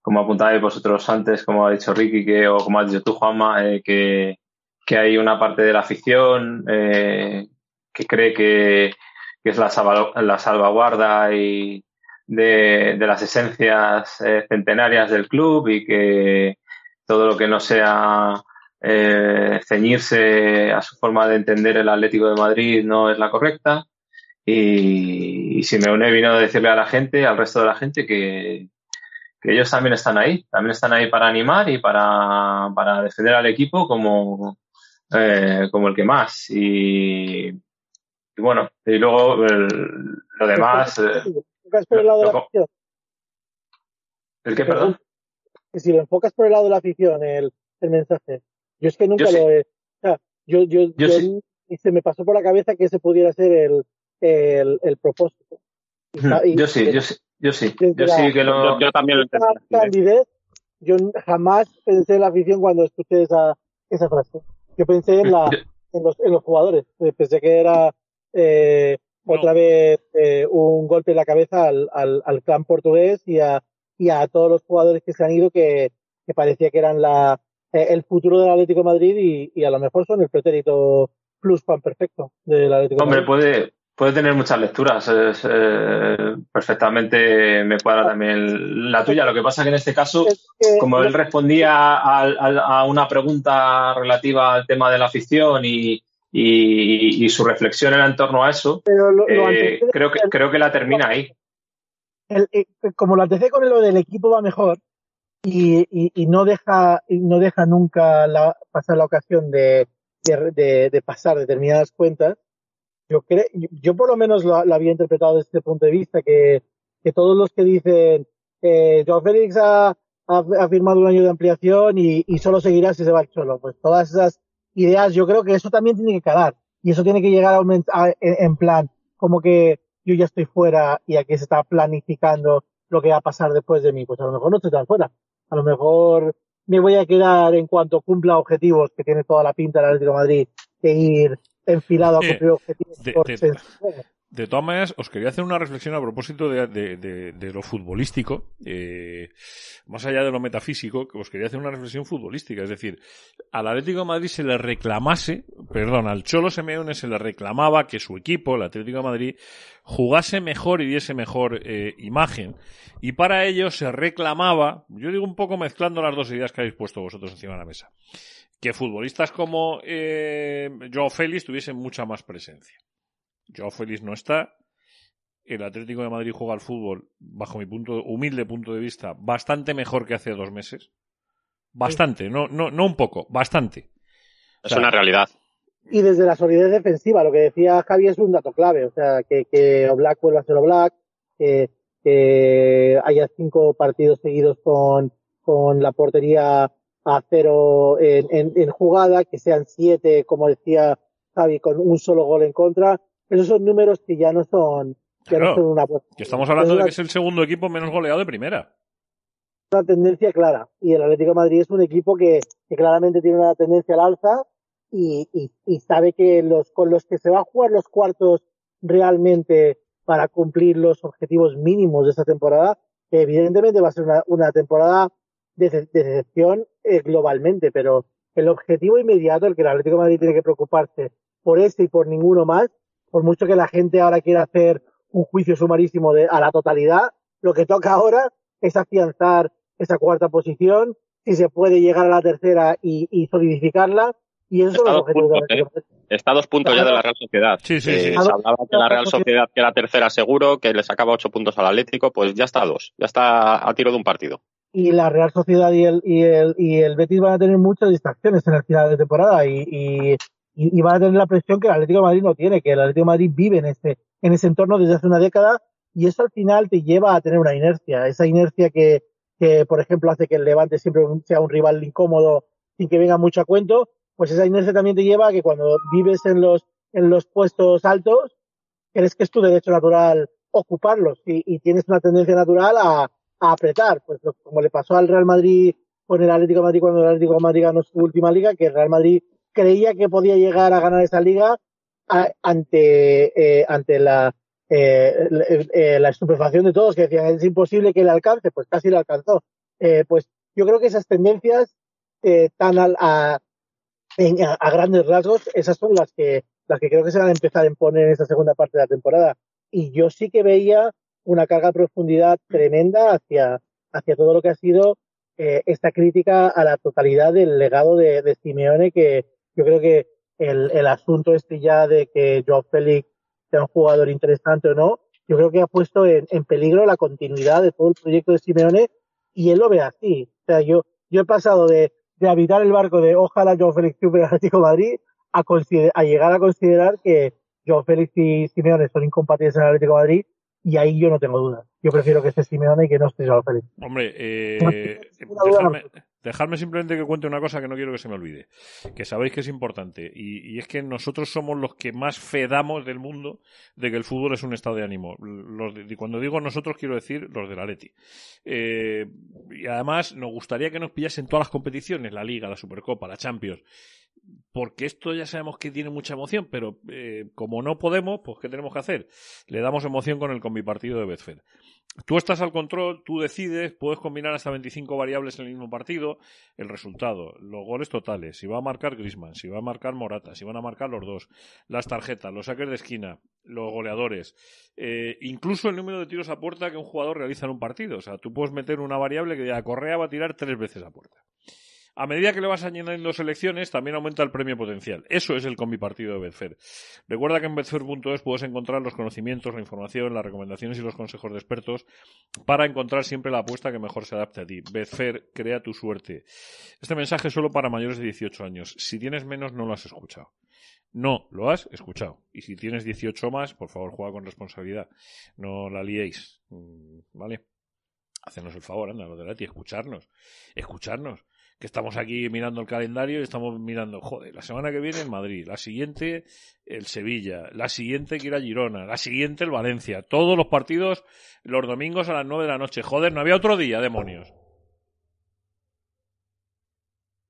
como apuntabais vosotros antes, como ha dicho Ricky, que, o como has dicho tú, Juanma, eh, que, que, hay una parte de la afición que cree que, que es la, la salvaguarda y de, las esencias centenarias del club y que todo lo que no sea eh, ceñirse a su forma de entender el Atlético de Madrid no es la correcta. Y, si me une vino a decirle a la gente, al resto de la gente, que, ellos también están ahí, también están ahí para animar y para, para defender al equipo como, eh, como el que más. Y, bueno, y luego lo demás. Eh, por el lado de la afición? ¿El qué, perdón? Si lo enfocas por el lado de la afición, el, el mensaje. Yo es que nunca lo he. yo, yo, yo, se me pasó por la cabeza que ese pudiera ser el, el, el propósito. yo sí, yo sí. Yo sí, yo sí que no. Yo, también lo entendí. Yo jamás pensé en la afición cuando escuché esa, esa frase. Yo pensé en, la, en, los, en los jugadores. Pensé que era eh, otra vez eh, un golpe en la cabeza al, al, al clan portugués y a, y a todos los jugadores que se han ido que, que parecía que eran la, eh, el futuro del Atlético de Madrid y, y, a lo mejor son el pretérito plus pan perfecto del Atlético Hombre, de Madrid. puede, puede tener muchas lecturas. Es, eh, perfectamente me cuadra también la tuya. Lo que pasa que en este caso, como él respondía a, a, a, una pregunta relativa al tema de la afición y, y, y su reflexión era en torno a eso, lo, lo eh, creo, que, creo que la termina ahí. El, el, como lo antecedé con lo del equipo va mejor y, y, y no deja y no deja nunca la, pasar la ocasión de, de, de, de pasar determinadas cuentas, yo creo, yo por lo menos lo, lo, había interpretado desde este punto de vista, que, que todos los que dicen, eh, Félix ha, firmado un año de ampliación y, y, solo seguirá si se va el Cholo. Pues todas esas ideas, yo creo que eso también tiene que calar. Y eso tiene que llegar a, un, a en, en, plan, como que yo ya estoy fuera y aquí se está planificando lo que va a pasar después de mí. Pues a lo mejor no estoy tan fuera. A lo mejor me voy a quedar en cuanto cumpla objetivos, que tiene toda la pinta del Atlético de Madrid, de ir enfilado a cumplir eh, objetivos. De, de, de, todas maneras, os quería hacer una reflexión a propósito de, de lo futbolístico, eh, más allá de lo metafísico, que os quería hacer una reflexión futbolística. Es decir, al Atlético de Madrid se le reclamase, perdón, al Cholo Simeone se le reclamaba que su equipo, el Atlético de Madrid, jugase mejor y diese mejor eh, imagen. Y para ello se reclamaba, yo digo un poco mezclando las dos ideas que habéis puesto vosotros encima de la mesa que futbolistas como eh, Joao Félix tuviesen mucha más presencia. Joao Félix no está. El Atlético de Madrid juega al fútbol, bajo mi punto, humilde punto de vista, bastante mejor que hace dos meses. Bastante, no, no, no un poco, bastante. Es o sea, una realidad. Y desde la solidez defensiva, lo que decía Javi es un dato clave. O sea, que, que Oblak vuelva a ser Oblak, que, que haya cinco partidos seguidos con, con la portería a cero en, en, en, jugada, que sean siete, como decía Javi, con un solo gol en contra. Esos son números que ya no son, ya claro, no son una Que estamos hablando de que es el segundo equipo menos goleado de primera. Una tendencia clara. Y el Atlético de Madrid es un equipo que, que claramente tiene una tendencia al alza y, y, y, sabe que los, con los que se va a jugar los cuartos realmente para cumplir los objetivos mínimos de esta temporada, que evidentemente va a ser una, una temporada de, de decepción eh, globalmente, pero el objetivo inmediato, el que el Atlético de Madrid tiene que preocuparse por este y por ninguno más, por mucho que la gente ahora quiera hacer un juicio sumarísimo de, a la totalidad, lo que toca ahora es afianzar esa cuarta posición, si se puede llegar a la tercera y, y solidificarla, y eso está es dos puntos, ¿eh? Está a dos puntos ya de la Real Sociedad. Sí, sí, eh, sí. Se hablaba que la Real Sociedad que era tercera seguro, que le sacaba ocho puntos al Atlético, pues ya está a dos, ya está a tiro de un partido y la Real Sociedad y el, y el, y el Betis van a tener muchas distracciones en el final de temporada y, y, y, van a tener la presión que el Atlético de Madrid no tiene, que el Atlético de Madrid vive en este, en ese entorno desde hace una década y eso al final te lleva a tener una inercia, esa inercia que, que por ejemplo hace que el Levante siempre sea un rival incómodo sin que venga mucho a cuento, pues esa inercia también te lleva a que cuando vives en los, en los puestos altos, crees que es tu derecho natural ocuparlos y, y tienes una tendencia natural a, a apretar, pues como le pasó al Real Madrid con el Atlético de Madrid cuando el Atlético de Madrid ganó su última liga, que el Real Madrid creía que podía llegar a ganar esa liga a, ante, eh, ante la, eh, eh, la estupefacción de todos, que decían es imposible que le alcance, pues casi le alcanzó. Eh, pues yo creo que esas tendencias tan a, a, a, grandes rasgos, esas son las que, las que creo que se van a empezar a imponer en esta segunda parte de la temporada. Y yo sí que veía una carga de profundidad tremenda hacia, hacia todo lo que ha sido eh, esta crítica a la totalidad del legado de, de Simeone, que yo creo que el, el asunto este ya de que Joao Félix sea un jugador interesante o no, yo creo que ha puesto en, en, peligro la continuidad de todo el proyecto de Simeone y él lo ve así. O sea, yo, yo he pasado de, de habitar el barco de ojalá Joao Félix en Atlético de Madrid a, a llegar a considerar que Joao Félix y Simeone son incompatibles en el Atlético de Madrid y ahí yo no tengo dudas. Yo prefiero que esté Simeone y que no esté Joao Félix. Hombre, eh, déjame, Dejadme simplemente que cuente una cosa que no quiero que se me olvide, que sabéis que es importante, y, es que nosotros somos los que más fe damos del mundo de que el fútbol es un estado de ánimo. Los y cuando digo nosotros quiero decir los de la Leti. Eh, y además nos gustaría que nos pillasen todas las competiciones, la Liga, la Supercopa, la Champions, porque esto ya sabemos que tiene mucha emoción, pero eh, como no podemos, pues ¿qué tenemos que hacer? Le damos emoción con el combipartido de Betfair. Tú estás al control, tú decides, puedes combinar hasta 25 variables en el mismo partido, el resultado, los goles totales, si va a marcar Grisman, si va a marcar Morata, si van a marcar los dos, las tarjetas, los saques de esquina, los goleadores, eh, incluso el número de tiros a puerta que un jugador realiza en un partido. O sea, tú puedes meter una variable que ya Correa va a tirar tres veces a puerta. A medida que le vas añadiendo selecciones, también aumenta el premio potencial. Eso es el combipartido de Betfair. Recuerda que en betfair.es puedes encontrar los conocimientos, la información, las recomendaciones y los consejos de expertos para encontrar siempre la apuesta que mejor se adapte a ti. Betfair, crea tu suerte. Este mensaje es solo para mayores de 18 años. Si tienes menos, no lo has escuchado. No, lo has escuchado. Y si tienes 18 más, por favor, juega con responsabilidad. No la liéis. Mm, ¿Vale? Hacenos el favor, anda, lo de la escucharnos. Escucharnos que estamos aquí mirando el calendario y estamos mirando, joder, la semana que viene el Madrid, la siguiente el Sevilla, la siguiente que ir a Girona, la siguiente el Valencia, todos los partidos los domingos a las nueve de la noche. Joder, no había otro día, demonios.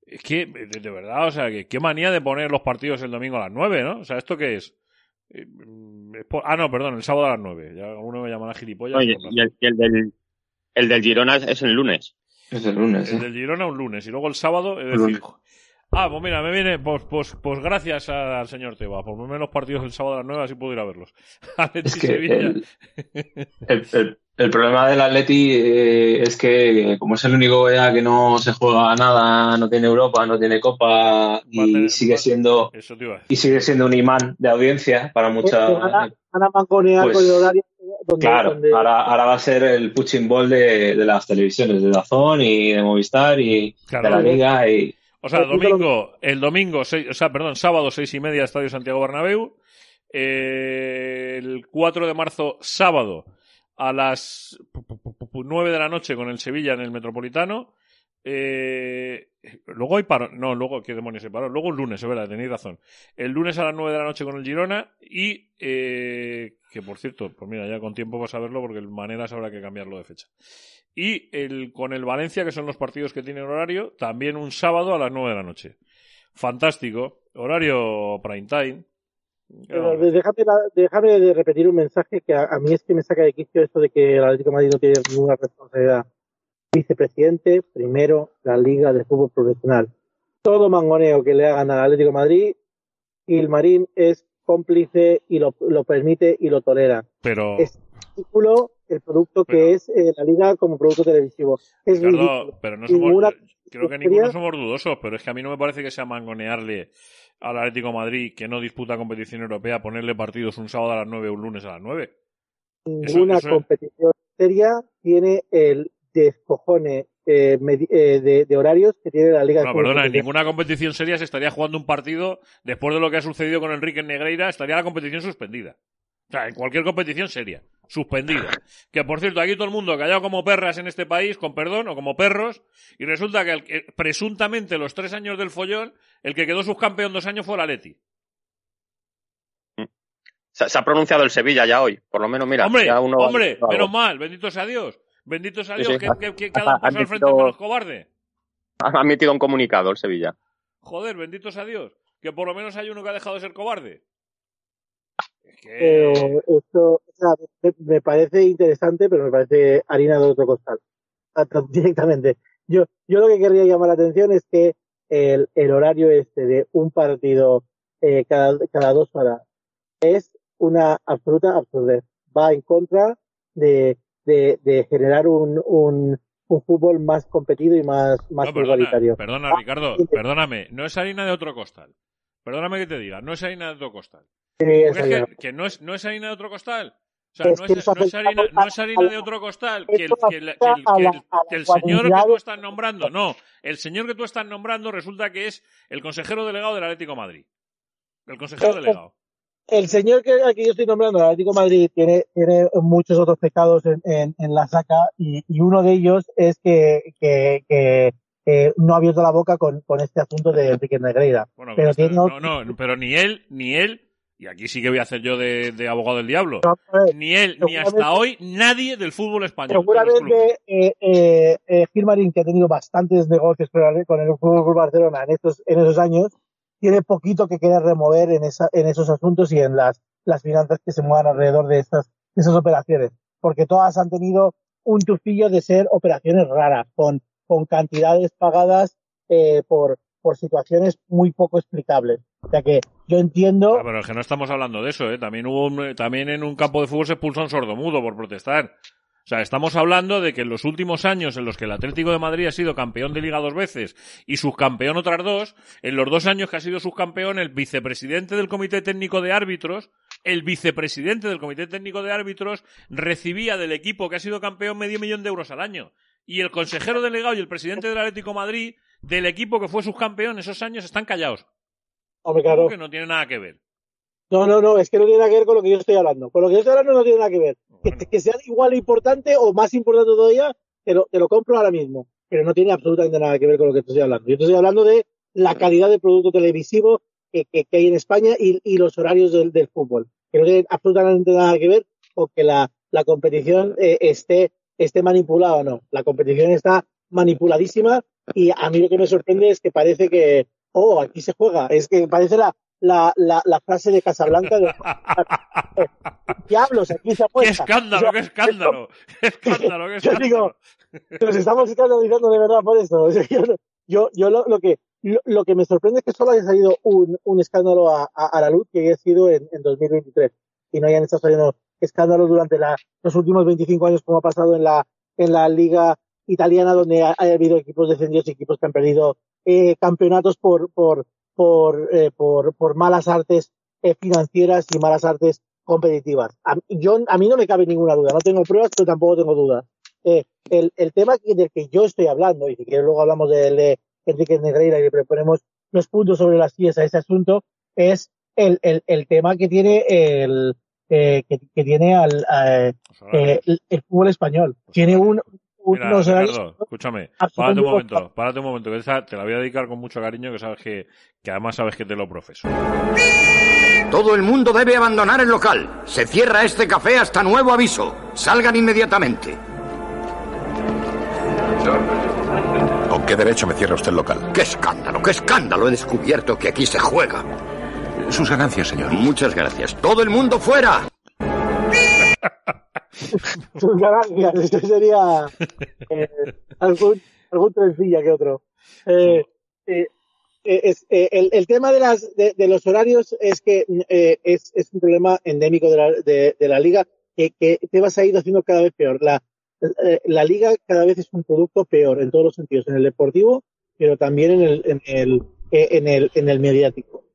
Es que, de, verdad, o sea, que qué manía de poner los partidos el domingo a las nueve, ¿no? O sea, ¿esto qué es? Eh, ah, no, perdón, el sábado a las nueve. Ya uno me llamará gilipollas. Oye, y el, del, el del Girona es el lunes. Es el lunes. El del Girona un lunes y luego el sábado, es decir, Ah, pues mira, me viene, pues, pues, pues gracias al señor Teba, por lo menos partidos el sábado a las 9 así puedo ir a verlos. es que el, el, el, problema del Atleti eh, es que como es el único ya que no se juega nada, no tiene Europa, no tiene Copa y sigue siendo y sigue siendo un imán de audiencia para mucha. Van a, manconear pues, con el horario claro, Ahora, va a ser el pushing ball de, de las televisiones, de Dazón y de Movistar y de la Liga. Y... O sea, domingo, el domingo, o sea, perdón, sábado seis y media, Estadio Santiago Bernabéu. Eh, el 4 de marzo, sábado, a las 9 de la noche con el Sevilla en el Metropolitano. Eh, luego hay paro. No, luego, ¿qué demonios se paró? Luego el lunes, es verdad, tenéis razón. El lunes a las 9 de la noche con el Girona y, eh, que por cierto, pues mira, ya con tiempo vas a verlo porque el maneras habrá que cambiarlo de fecha. Y el, con el Valencia, que son los partidos que tienen horario, también un sábado a las 9 de la noche. Fantástico. Horario prime time. déjame, de repetir un mensaje que a, a, mí es que me saca de quicio esto de que el Atlético de Madrid no tiene ninguna responsabilidad vicepresidente, primero, la Liga de Fútbol Profesional. Todo mangoneo que le hagan al Atlético de Madrid, Marín es cómplice y lo, permite y lo tolera. Pero. Es ridículo el producto que es eh, la Liga como producto televisivo. Es pero no somos, creo que ninguno somos dudosos, pero es que a mí no me parece que sea mangonearle al Atlético de Madrid, que no disputa competición europea, ponerle partidos un sábado a las 9 o un lunes a las 9. Ninguna competición seria tiene el descojone eh, eh, de, horarios que tiene la Liga No, perdona, en ninguna competición seria se estaría jugando un partido después de lo que ha sucedido con Enrique Negreira, estaría la competición suspendida. O sea, en cualquier competición seria, suspendida. Que por cierto, aquí todo el mundo callado como perras en este país, con perdón, o como perros, y resulta que el, presuntamente los tres años del follón, el que quedó subcampeón dos años fue la Leti. Se, ha pronunciado el Sevilla ya hoy, por lo menos, mira. Hombre, hombre, menos mal, bendito sea Dios. Bendito sea Dios, que, que, cada uno al frente los cobardes. Ha admitido un comunicado el Sevilla. Joder, bendito sea Dios, que por lo menos hay uno que ha dejado de ser cobarde. esto, me, parece interesante, pero me parece harina de otro costal. Directamente. Yo, yo lo que querría llamar la atención es que el, el horario este de un partido eh, cada, cada dos horas es una absoluta absurdez. Va en contra de, de, generar un, un, un, fútbol más competido y más, más igualitario. Perdona, ah, Ricardo, perdóname, no es harina de otro costal. Perdóname que te diga, no es harina de otro costal. es que, no, es, no es harina de otro costal. O sea, no, es, no, es harina, no es harina de otro costal que el, que el, que el, señor que tú estás nombrando, no, el señor que tú estás nombrando resulta que es el consejero delegado del Atlético Madrid. El consejero delegado el señor que aquí yo estoy nombrando, el Atlético Madrid, tiene, tiene muchos otros pecados en, en, la saca y, y, uno de ellos es que, que, que eh, no ha abierto la boca con, con este asunto de Enrique Negreira. Bueno, pero este- no, no, pero ni él, ni él, y aquí sí que voy a hacer yo de, de abogado del diablo, ni él, ni hasta hoy, nadie del fútbol español. Seguramente eh, eh, eh, Gilmarín, que ha tenido bastantes negocios con el, con el Fútbol Club Barcelona en estos, en esos años, tiene poquito que querer remover en, esa, en esos asuntos y en las, las finanzas que se muevan alrededor de estas, de esas operaciones. Porque todas han tenido un tufillo de ser operaciones raras, con, con cantidades pagadas eh, por, por situaciones muy poco explicables. O sea que yo entiendo. Ah, pero es que no estamos hablando de eso, ¿eh? También hubo un- también en un campo de fútbol se expulsó un sordomudo por protestar. O sea, estamos hablando de que en los últimos años en los que el Atlético de Madrid ha sido campeón de liga dos veces y subcampeón otras dos, en los dos años que ha sido subcampeón, el vicepresidente del Comité Técnico de Árbitros, el vicepresidente del Comité Técnico de Árbitros recibía del equipo que ha sido campeón medio millón de euros al año. Y el consejero delegado y el presidente del Atlético de Madrid, del equipo que fue subcampeón esos años, están callados. Hombre, claro. Que no tiene nada que ver. No, no, no, es que no tiene nada que ver con lo que yo estoy hablando. Con lo que yo estoy hablando no tiene nada que ver. Que, que sea igual de importante o más importante todavía, te lo, te lo compro ahora mismo. Pero no tiene absolutamente nada que ver con lo que te estoy hablando. Yo te estoy hablando de la calidad de producto televisivo que, que, que hay en España y, y los horarios del, del fútbol. Que no tiene absolutamente nada que ver con que la, la competición eh, esté, esté manipulada o no. La competición está manipuladísima y a mí lo que me sorprende es que parece que, oh, aquí se juega. Es que parece la, la, la, la frase de Casablanca de diablos, aquí se ¡Qué apuesta. escándalo, qué escándalo! ¡Qué escándalo, qué Yo escándalo! digo, nos estamos escandalizando de verdad por esto. Yo, yo, yo lo, lo que lo, lo que me sorprende es que solo haya salido un, un escándalo a, a, a la luz que haya sido en, en 2023 y no hayan estado saliendo escándalos durante la, los últimos 25 años como ha pasado en la, en la liga italiana donde ha, ha habido equipos descendidos y equipos que han perdido eh, campeonatos por, por, por, eh, por, por malas artes eh, financieras y malas artes competitivas. A, yo, a mí no me cabe ninguna duda, no tengo pruebas, pero tampoco tengo dudas. Eh, el, el tema que- del que yo estoy hablando, y si quieres luego hablamos del de Enrique Negreira y le ponemos los puntos sobre las sillas a ese asunto, es el, el, el tema que tiene el, eh, que, que tiene al, eh, eh, el, el fútbol español. Tiene un, un- Mira, horarios Ricardo, escúchame, párate un momento, párate un momento, que esa te la voy a dedicar con mucho cariño, que sabes que, que además sabes que te lo profeso. Todo el mundo debe abandonar el local. Se cierra este café hasta nuevo aviso. Salgan inmediatamente. ¿Con qué derecho me cierra usted el local? ¡Qué escándalo, qué escándalo! He descubierto que aquí se juega. Sus ganancias, señor. Muchas gracias. ¡Todo el mundo fuera! sus ganancias. Esto sería eh, algún, algún trencilla que otro. Eh, eh, el, tema de, las, de, los horarios es que es, un problema endémico de la, de, la liga que, que te vas a ir haciendo cada vez peor. La, liga cada vez es un producto peor en todos los sentidos, en el deportivo, pero también en el, en el, en el, en el mediático.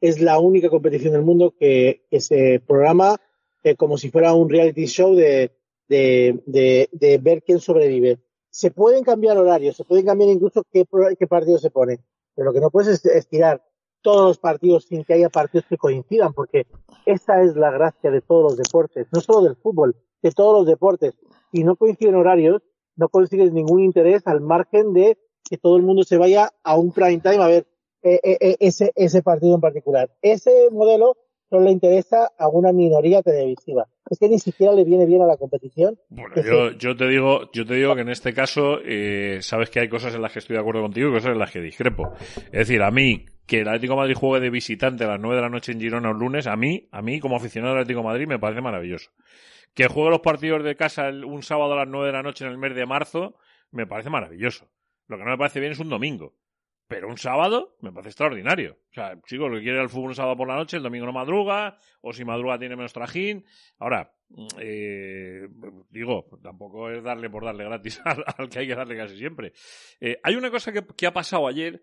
Es la única competición del mundo que se programa eh, como si fuera un reality show de, de, de, de ver quién sobrevive. Se pueden cambiar horarios, se pueden cambiar incluso qué, qué partido se pone, pero lo que no puedes es estirar todos los partidos sin que haya partidos que coincidan, porque esa es la gracia de todos los deportes, no solo del fútbol, de todos los deportes. Si no coinciden horarios, no consigues ningún interés al margen de que todo el mundo se vaya a un prime time a ver eh, eh, eh, ese, ese partido en particular. Ese modelo solo le interesa a una minoría televisiva. Es que ni siquiera le viene bien a la competición. que Yo, yo te digo, yo te digo que en este caso, eh, sabes que hay cosas en las que estoy de acuerdo contigo y cosas en las que discrepo. Es decir, a mí, que el Atlético de Madrid juegue de visitante a las 9 de la noche en Girona el lunes, a mí, a mí, como aficionado del Atlético de Madrid, me parece maravilloso. Que juegue los partidos de casa el- un sábado a las 9 de la noche en el mes de marzo, me parece maravilloso. Lo que no me parece bien es un domingo. Pero un sábado me parece extraordinario. O sea, chicos, lo que quiere al fútbol un sábado por la noche, el domingo no madruga, o si madruga tiene menos trajín. Ahora, eh, digo, tampoco es darle por darle gratis al, que hay que darle casi siempre. Eh, hay una cosa que ha pasado ayer.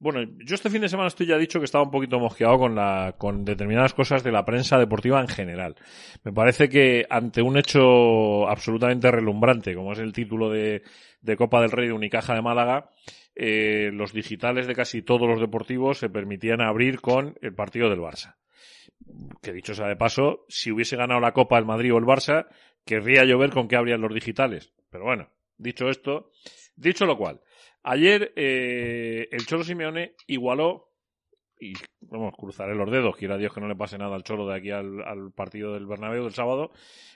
Bueno, yo este fin de semana estoy ya dicho que estaba un poquito mosqueado con, la, con determinadas cosas de la prensa deportiva en general. Me parece que ante un hecho absolutamente relumbrante, como es el título de, de Copa del Rey de Unicaja de Málaga, eh, los digitales de casi todos los deportivos se permitían abrir con el partido del Barça. Que dicho sea de paso, si hubiese ganado la Copa el Madrid o el Barça, querría yo ver con qué abrían los digitales. Pero bueno, dicho esto, dicho lo cual, Ayer eh, el Cholo Simeone igualó, y vamos, cruzaré los dedos, quiera Dios que no le pase nada al Cholo de aquí al, al partido del Bernabéu del sábado,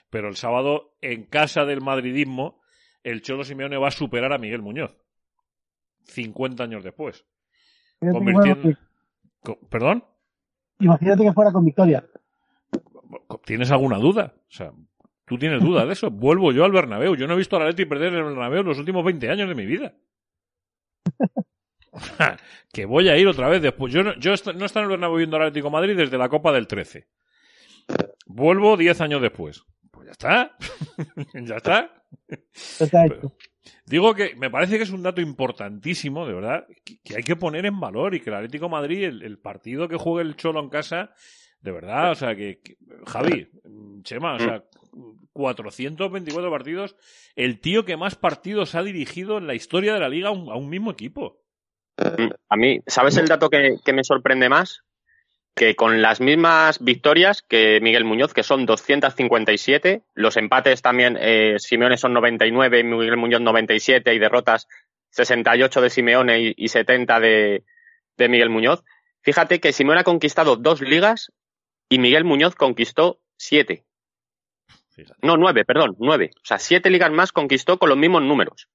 pero el sábado en casa del madridismo el Cholo Simeone va a superar a Miguel Muñoz. 50 años después. Convirtiendo... Co- ¿Perdón? Imagínate que fuera con victoria. ¿Tienes alguna duda? O sea, ¿tú tienes duda de eso? Vuelvo yo al Bernabéu. Yo no he visto al Atleti perder el Bernabéu en los últimos 20 años de mi vida. que voy a ir otra vez después. Yo no, yo est- no he estado en el Bernabéu viendo al Atlético de Madrid desde la Copa del 13. Vuelvo 10 años después. Pues ya está. ya está. Digo que me parece que es un dato importantísimo, de verdad, que, que hay que poner en valor y que el Atlético de Madrid, el, el partido que juegue el Cholo en casa, de verdad, o sea, que, que- Javi, Chema, o sea, 424 partidos, el tío que más partidos ha dirigido en la historia de la liga a un, a un mismo equipo. A mí, ¿sabes el dato que, que me sorprende más? Que con las mismas victorias que Miguel Muñoz, que son 257, los empates también, eh, Simeone son 99 y Miguel Muñoz 97 y derrotas 68 de Simeone y, y 70 de, de Miguel Muñoz. Fíjate que Simeone ha conquistado dos ligas y Miguel Muñoz conquistó siete. No, nueve, perdón, nueve. O sea, siete ligas más conquistó con los mismos números.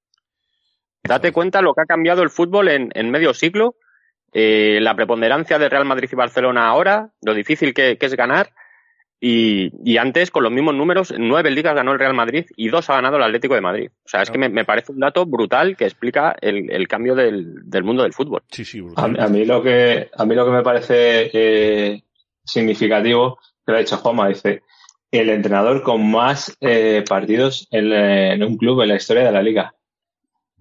Date cuenta lo que ha cambiado el fútbol en, en medio siglo, eh, la preponderancia de Real Madrid y Barcelona ahora, lo difícil que, que es ganar. Y, y antes, con los mismos números, nueve ligas ganó el Real Madrid y dos ha ganado el Atlético de Madrid. O sea, es que me, me parece un dato brutal que explica el, el cambio del, del mundo del fútbol. Sí, sí, A, a mí lo que a mí lo que me parece eh, significativo que lo ha dicho Juanma dice el entrenador con más eh, partidos en, en un club en la historia de la liga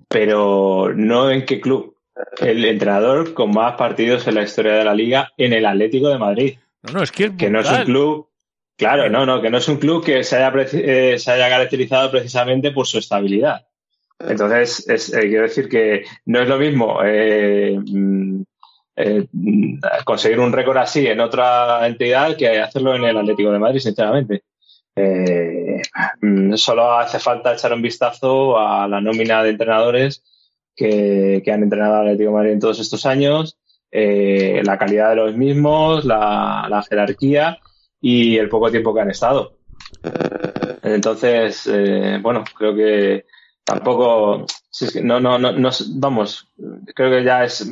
pero no en qué club. El entrenador con más partidos en la historia de la liga en el Atlético de Madrid. No, no, es que es que no es un club claro no no que no es un club que se haya eh, se haya caracterizado precisamente por su estabilidad. Entonces es, eh, quiero decir que no es lo mismo eh, mm, eh, mm, conseguir un récord así en otra entidad que hacerlo en el Atlético de Madrid sinceramente Eh, mm, solo hace falta echar un vistazo a la nómina de entrenadores que, han entrenado al Atlético de Madrid en todos estos años, eh, la calidad de los mismos, la, jerarquía y el poco tiempo que han estado. Entonces, eh, bueno, creo que tampoco, no, no, no, vamos, creo que ya es,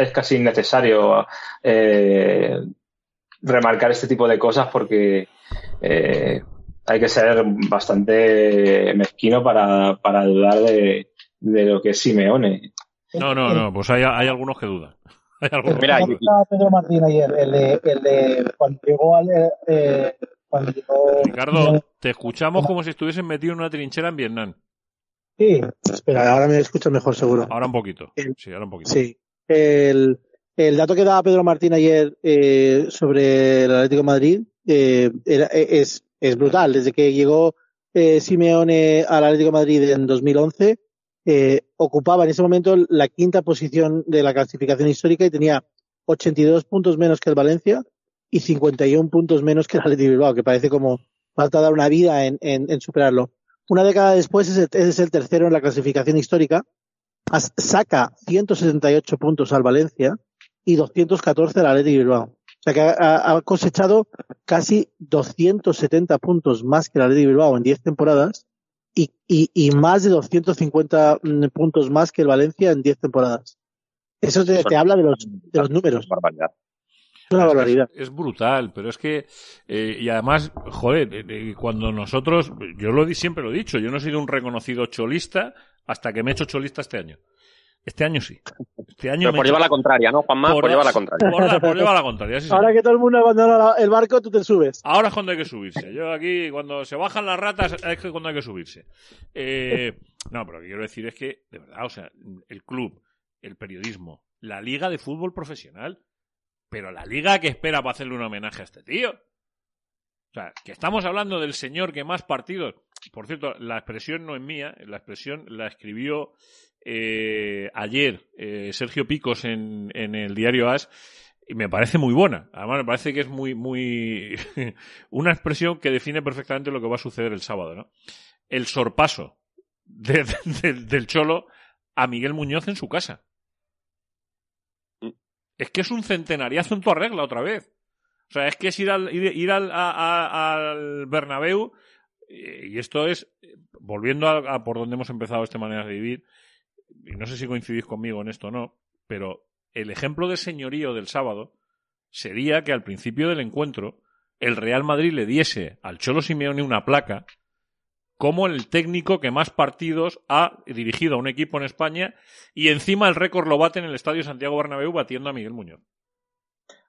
es casi innecesario remarcar este tipo de cosas porque hay que ser bastante mezquino para, para dudar de, de lo que es Simeone. No, no, no, pues hay, hay algunos que dudan. Hay algunos Mira, que dudan. Estaba Pedro Martín ayer, el de, el de cuando llegó al. Eh, cuando llegó, Ricardo, te escuchamos como si estuviesen metido en una trinchera en Vietnam. Sí, espera, ahora me escuchas mejor seguro. Ahora un poquito. Sí, ahora un poquito. Sí. El, el dato que daba Pedro Martín ayer eh, sobre el Atlético de Madrid eh, era- es, es brutal. Desde que llegó eh, Simeone al Atlético de Madrid en 2011, eh, ocupaba en ese momento la quinta posición de la clasificación histórica y tenía 82 puntos menos que el Valencia y 51 puntos menos que el Atlético Bilbao, que parece como falta dar una vida en, en- en superarlo. Una década después es el, es el tercero en la clasificación histórica saca 178 puntos al Valencia y 214 al Athletic Bilbao. Sea que ha, ha- ha cosechado casi 270 puntos más que el Athletic Bilbao en 10 temporadas y, y, y más de 250 mm, puntos más que el Valencia en 10 temporadas. Eso te, te habla de los, de los números. Barbaridad. Es una barbaridad. Es, es brutal, pero es que, eh, y además, joder, eh, eh, cuando nosotros, yo lo di, siempre lo he dicho, yo no he sido un reconocido cholista hasta que me he hecho cholista este año. Este año sí. Este año Pero por he hecho- llevar la contraria, ¿no, Juanma? Por, Por- llevar la contraria. Por, llevar la contraria, sí, sí. Ahora que todo el mundo abandona el barco, tú te subes. Ahora es cuando hay que subirse. Yo aquí, cuando se bajan las ratas, es que cuando hay que subirse. Eh, no, pero lo que quiero decir es que, de verdad, o sea, el club, el periodismo, la liga de fútbol profesional, pero la liga que espera para hacerle un homenaje a este tío. O sea, que estamos hablando del señor que más partidos. Por cierto, la expresión no es mía, la expresión la escribió eh, ayer eh, Sergio Picos en, el diario As y me parece muy buena. Además, me parece que es muy, muy. una expresión que define perfectamente lo que va a suceder el sábado, ¿no? El sorpaso de- de- del Cholo a Miguel Muñoz en su casa. Es que es un centenariazo en tu regla otra vez. O sea, es que es ir al, ir, al, a- al Bernabéu eh, y esto es, eh, volviendo a, a por donde hemos empezado esta manera de vivir, no sé si coincidís conmigo en esto o no, pero el ejemplo de señorío del sábado sería que al principio del encuentro el Real Madrid le diese al Cholo Simeone una placa como el técnico que más partidos ha dirigido a un equipo en España y encima el récord lo bate en el Estadio Santiago Bernabéu batiendo a Miguel Muñoz.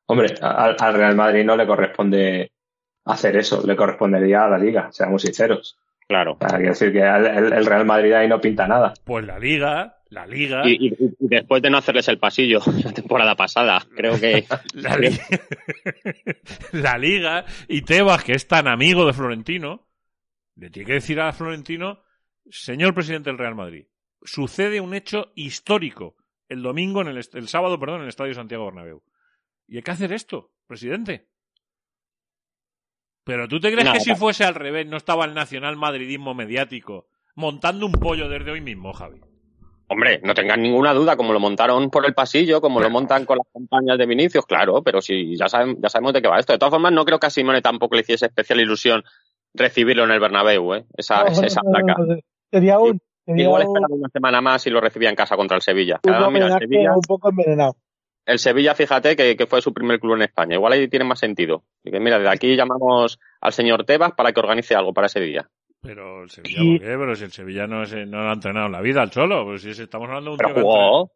Hombre, al, al Real Madrid no le corresponde hacer eso, le correspondería a la Liga, seamos sinceros. Claro. Sea, quiero decir que el, Real Madrid ahí no pinta nada. Pues la Liga, la Liga, Y, y- y después de no hacerles el pasillo la temporada pasada, creo que la, Li- la Liga y Tebas, que es tan amigo de Florentino, le tiene que decir a Florentino, señor presidente del Real Madrid, sucede un hecho histórico el domingo, en el, el sábado, perdón, en el Estadio Santiago Bernabéu. Y hay que hacer esto, presidente. Pero tú te crees que si fuese al revés no estaba el nacional madridismo mediático montando un pollo desde hoy mismo, Javi? Hombre, no tengan ninguna duda, como lo montaron por el pasillo, como lo montan con las campañas de Vinicius, claro, pero si ya, saben, ya sabemos de qué va esto. De todas formas, no creo que a Simone tampoco le hiciese especial ilusión recibirlo en el Bernabéu, ¿eh? esa, No, esa, esa no, no, placa. no, Sería un, sería Igual un, esperaba una semana más y lo recibía en casa contra el Sevilla. un Además, mira, el Sevilla, un poco envenenado. El Sevilla, fíjate que, que fue su primer club en España. Igual ahí tiene más sentido. Así que mira, desde aquí llamamos al señor Tebas para que organice algo para ese día. Pero el Sevilla, ¿por qué? Pero si el Sevilla no, es, no lo ha entrenado en la vida, al Cholo. Pues si es- estamos hablando de un Pero tío jugó,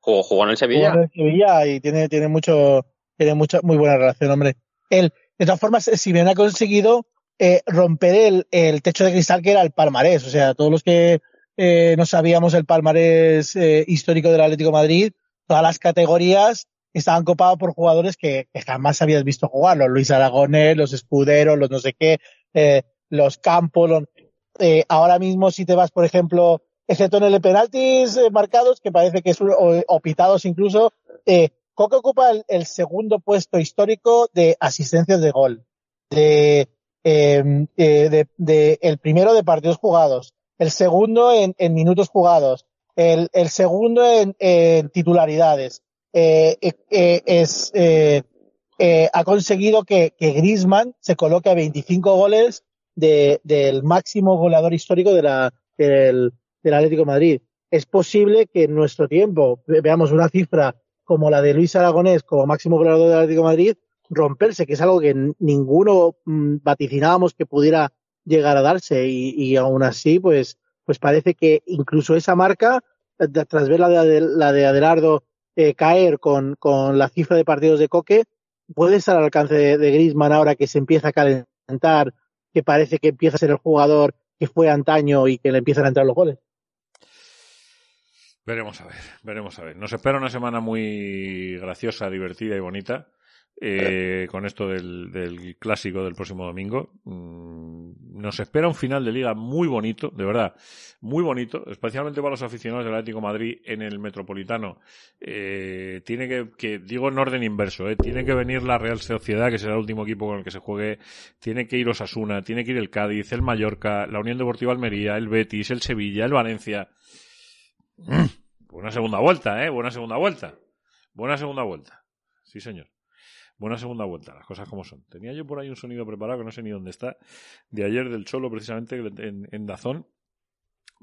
jugó, jugó en el Sevilla. Jugó en el Sevilla y tiene, tiene mucho, tiene mucha, muy buena relación, hombre. Él, de todas formas, si bien ha conseguido eh, romper el, el techo de cristal que era el palmarés, o sea, todos los que eh, no sabíamos el palmarés eh, histórico del Atlético de Madrid, todas las categorías estaban copadas por jugadores que, jamás habías visto jugar, los Luis Aragonés, los Escuderos, los no sé qué, eh, los Campos, los- eh, ahora mismo si te vas, por ejemplo, excepto en el penaltis eh, marcados, que parece que es un- o, pitados incluso, eh, Coque ocupa el, segundo puesto histórico de asistencias de gol, de, eh, eh, de, de- el primero de partidos jugados, el segundo en minutos jugados, el, el segundo en, en titularidades. Eh, eh, eh, es, ha conseguido que, que se coloque a 25 goles de, del máximo goleador histórico de la, del, del Atlético Madrid. Es posible que en nuestro tiempo ve- veamos una cifra como la de Luis Aragonés como máximo goleador del Atlético Madrid romperse, que es algo que ninguno mm, vaticinábamos que pudiera llegar a darse y, y aún así, pues, pues parece que incluso esa marca, tras ver la de, la de Adelardo eh, caer con, con la cifra de partidos de Coque, puede estar al alcance de, de Griezmann ahora que se empieza a calentar, que parece que empieza a ser el jugador que fue antaño y que le empiezan a entrar los goles. Veremos a ver, veremos a ver. Nos espera una semana muy graciosa, divertida y bonita. Eh, con esto del, del clásico del próximo domingo. Mm, Nos espera un final de liga muy bonito, de verdad, muy bonito, especialmente para los aficionados del Atlético Madrid en el Metropolitano. Eh, tiene que, que, digo en orden inverso, eh, tiene que venir la Real Sociedad, que será el último equipo con el que se juegue, tiene que ir Osasuna, tiene que ir el Cádiz, el Mallorca, la Unión Deportiva Almería, el Betis, el Sevilla, el Valencia. Mm, Buena segunda vuelta, ¿eh? Buena segunda vuelta. Buena segunda vuelta. Sí, señor. Buena segunda vuelta, las cosas como son. Tenía yo por ahí un sonido preparado que no sé ni dónde está, de ayer del Cholo, precisamente en, en Dazón.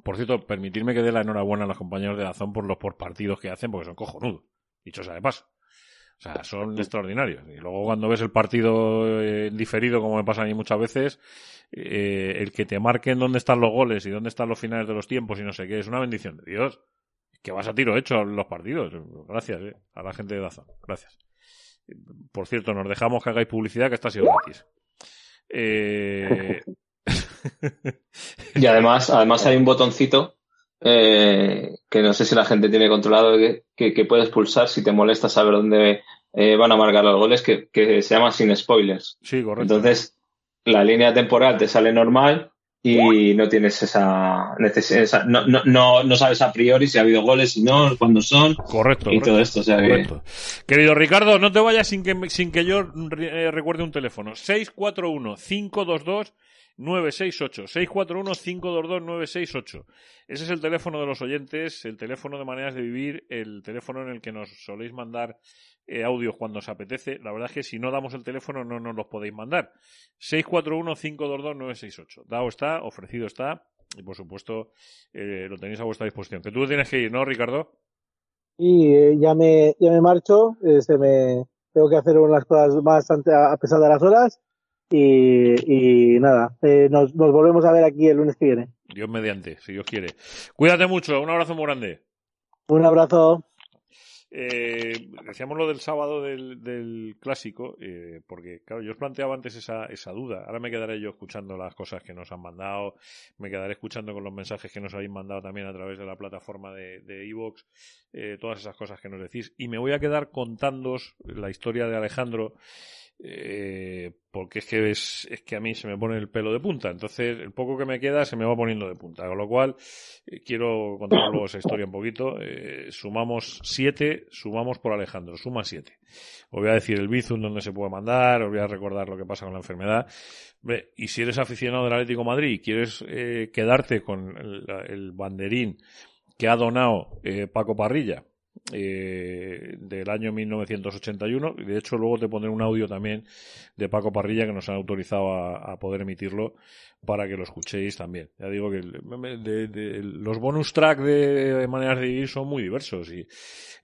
Por cierto, permitirme que dé la enhorabuena a los compañeros de Dazón por los por partidos que hacen, porque son cojonudos. Dicho sea de paso. O sea, son extraordinarios. Y luego cuando ves el partido eh, diferido, como me pasa a mí muchas veces, eh, el que te marquen dónde están los goles y dónde están los finales de los tiempos y no sé qué, es una bendición de Dios. Que vas a tiro hecho a los partidos. Gracias, eh, a la gente de Dazón. Gracias. Por cierto, nos dejamos que hagáis publicidad, que está siendo gratis. Eh... y además, además hay un botoncito eh, que no sé si la gente tiene controlado que, que, que puedes pulsar si te molesta saber dónde eh, van a marcar los goles, que, que se llama sin spoilers. Sí, correcto. Entonces, la línea temporal te sale normal y no tienes esa necesidad, no, no, no, no sabes a priori si ha habido goles, si no, cuándo son. Correcto. Y correcto, todo esto, o sea correcto. Que... Querido Ricardo, no te vayas sin que, sin que yo eh, recuerde un teléfono. 641-522 968 641 522 968 ese es el teléfono de los oyentes el teléfono de maneras de vivir el teléfono en el que nos soléis mandar eh, audios cuando os apetece. La verdad es que si no damos el teléfono no nos los podéis mandar. 641 522 968 dado está ofrecido está y por supuesto eh, lo tenéis a vuestra disposición. Que tú tienes que ir ¿no Ricardo? Y eh, ya me ya me marcho eh, se me tengo que hacer unas cosas bastante a pesar de las horas y, y nada, eh, nos, nos volvemos a ver aquí el lunes que viene. Dios mediante, si Dios quiere. Cuídate mucho, un abrazo muy grande. Un abrazo. Eh, decíamos lo del sábado del, del clásico, eh, porque claro, yo os planteaba antes esa, esa duda. Ahora me quedaré yo escuchando las cosas que nos han mandado, me quedaré escuchando con los mensajes que nos habéis mandado también a través de la plataforma de de iVoox, eh, todas esas cosas que nos decís. Y me voy a quedar contándoos la historia de Alejandro eh, porque es que es, es, que a mí se me pone el pelo de punta. Entonces, el poco que me queda se me va poniendo de punta. Con lo cual, eh, quiero contar luego esa historia un poquito. Eh, sumamos siete, sumamos por Alejandro, suma siete. Os voy a decir el Bizum donde se puede mandar, os voy a recordar lo que pasa con la enfermedad. Y si eres aficionado del Atlético Madrid y quieres eh, quedarte con el, el, banderín que ha donado Paco Parrilla, eh, del año 1981. De hecho, luego te pondré un audio también de Paco Parrilla que nos han autorizado a, poder emitirlo para que lo escuchéis también. Ya digo que de, los bonus track de, maneras de vivir son muy diversos y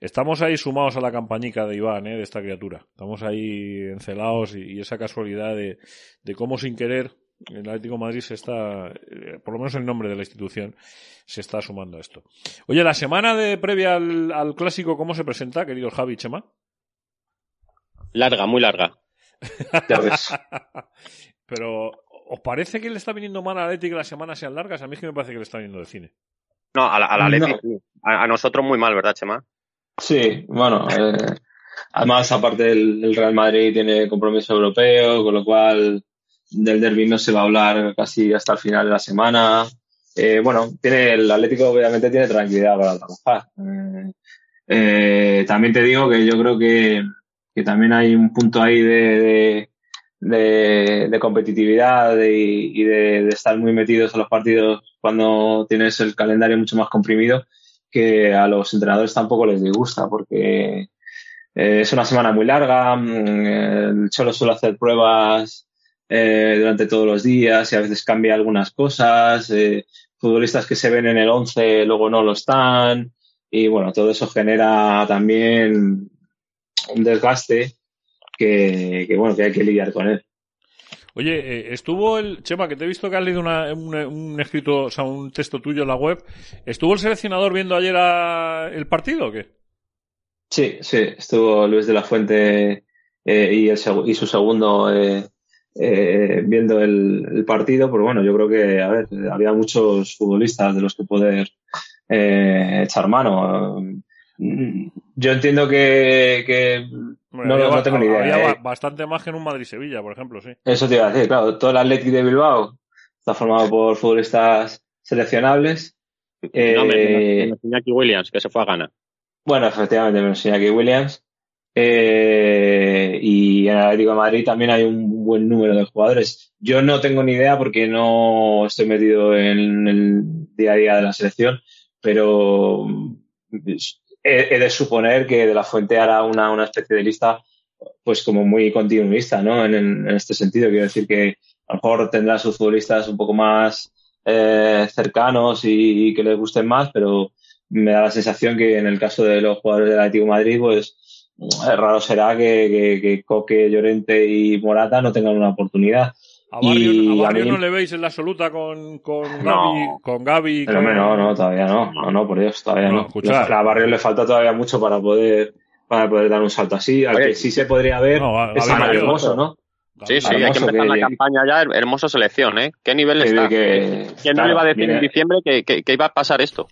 estamos ahí sumados a la campañica de Iván, ¿eh? de esta criatura. Estamos ahí encelados y, y esa casualidad de cómo sin querer el Atlético de Madrid se está, eh, por lo menos el nombre de la institución, se está sumando a esto. Oye, la semana de previa al, al clásico, ¿cómo se presenta, querido Javi Chema? Larga, muy larga. Ya ves. Pero, ¿os parece que le está viniendo mal al Atlético que las semanas sean largas? A mí es que me parece que le está viniendo de cine. No, a la, a la Atlético, no. a, a, nosotros muy mal, ¿verdad, Chema? Sí, bueno, eh, además, aparte el, el Real Madrid tiene compromiso europeo, con lo cual del derby no se va a hablar casi hasta el final de la semana. Eh, bueno, tiene el Atlético obviamente tiene tranquilidad para trabajar. Eh, eh, también te digo que yo creo que, que también hay un punto ahí de, de, competitividad y, de, estar muy metidos en los partidos cuando tienes el calendario mucho más comprimido que a los entrenadores tampoco les disgusta porque eh, es una semana muy larga, mm, el Cholo suele hacer pruebas eh, durante todos los días y a veces cambia algunas cosas, eh, futbolistas que se ven en el 11 luego no lo están y bueno, todo eso genera también un desgaste que, que bueno, que hay que lidiar con él. Oye, eh, estuvo el Chema, que te he visto que has leído una, un, un, escrito, o sea, un texto tuyo en la web. ¿Estuvo el seleccionador viendo ayer a, el partido o qué? Sí, sí, estuvo Luis de la Fuente eh, y, el, y su segundo eh, eh, viendo el, el, partido, pero bueno, yo creo que, a ver, había muchos futbolistas de los que poder eh, echar mano. Yo entiendo que, que bueno, no, había, no, tengo ni idea. Había eh. bastante más que en un Madrid-Sevilla, por ejemplo, sí. Eso te iba a decir, claro, todo el Atlético de Bilbao está formado por futbolistas seleccionables. Eh, no, menos Iñaki Williams, que se fue a Ghana. Bueno, efectivamente, menos Iñaki Williams. Eh, y en el Atlético de Madrid también hay un buen número de jugadores. Yo no tengo ni idea porque no estoy metido en el día a día de la selección, pero he, he de suponer que De La Fuente hará una, una especie de lista pues como muy continuista, ¿no? En, en, este sentido, quiero decir que a lo mejor tendrá sus futbolistas un poco más eh, cercanos y, y, que les gusten más, pero me da la sensación que en el caso de los jugadores del Atlético de Madrid, pues raro será que, que, que, Coque, Llorente y Morata no tengan una oportunidad. A Barrio, y a Barrio a mí... no le veis en la absoluta con, con Gaby, no, con Gaby. Pero con... no, no, todavía no, no, no, por Dios, todavía no. no. A Barrio le falta todavía mucho para poder, para poder dar un salto así. Al Oye, que sí se podría ver no, es a Hermoso, ¿no? Sí, sí, hay que empezar que, la campaña ya, hermosa selección, ¿eh? ¿Qué nivel está? Que, ¿Quién claro, no le iba a decir en diciembre que, que, que, iba a pasar esto?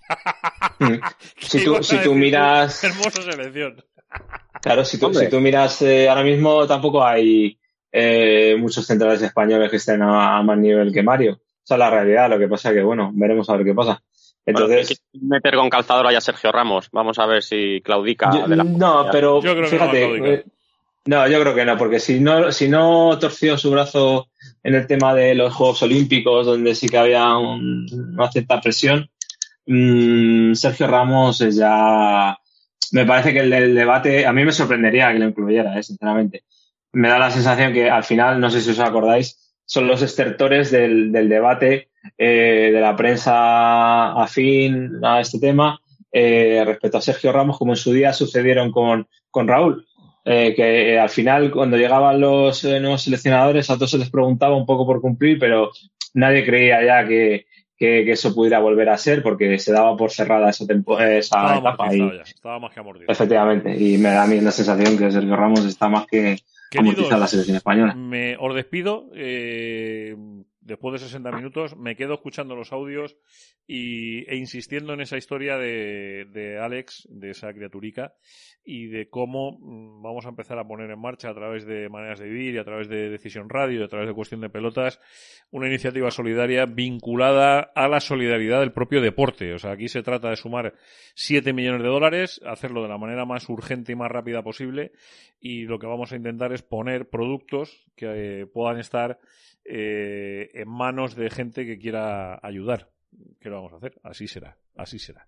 si, tú, si tú miras... Hermosa selección. Claro, si tú, si tú miras, eh, ahora mismo tampoco hay eh, muchos centrales españoles que estén a, a, más nivel que Mario. Esa es la realidad, lo que pasa que, bueno, veremos a ver qué pasa. Entonces, bueno, meter con calzador allá Sergio Ramos. Vamos a ver si claudica. Yo, de la... No, pero yo creo fíjate, que no, eh, No, yo creo que no, porque si no, si no torció su brazo en el tema de los Juegos Olímpicos, donde sí que había una cierta presión, mmm, Sergio Ramos es ya. Me parece que el, debate, a mí me sorprendería que lo incluyera, eh, sinceramente. Me da la sensación que al final, no sé si os acordáis, son los estertores del, del debate eh, de la prensa afín a este tema eh, respecto a Sergio Ramos, como en su día sucedieron con, con Raúl. Que al final cuando llegaban los nuevos seleccionadores a todos se les preguntaba un poco por cumplir, pero nadie creía ya que, que, eso pudiera volver a ser porque se daba por cerrada esa, esa etapa. Y, estaba más que Efectivamente, y me da a mí la sensación que Sergio Ramos está más que amortizada la selección española. Me, os despido. Eh, después de 60 minutos, me quedo escuchando los audios y, e insistiendo en esa historia de, de Alex, de esa criaturica, y de cómo mm, vamos a empezar a poner en marcha a través de maneras de vivir y a través de Decisión Radio y a través de Cuestión de Pelotas una iniciativa solidaria vinculada a la solidaridad del propio deporte. O sea, aquí se trata de sumar 7 millones de dólares, hacerlo de la manera más urgente y más rápida posible y lo que vamos a intentar es poner productos que eh, puedan estar eh, en manos de gente que quiera ayudar. ¿Qué lo vamos a hacer? Así será, así será.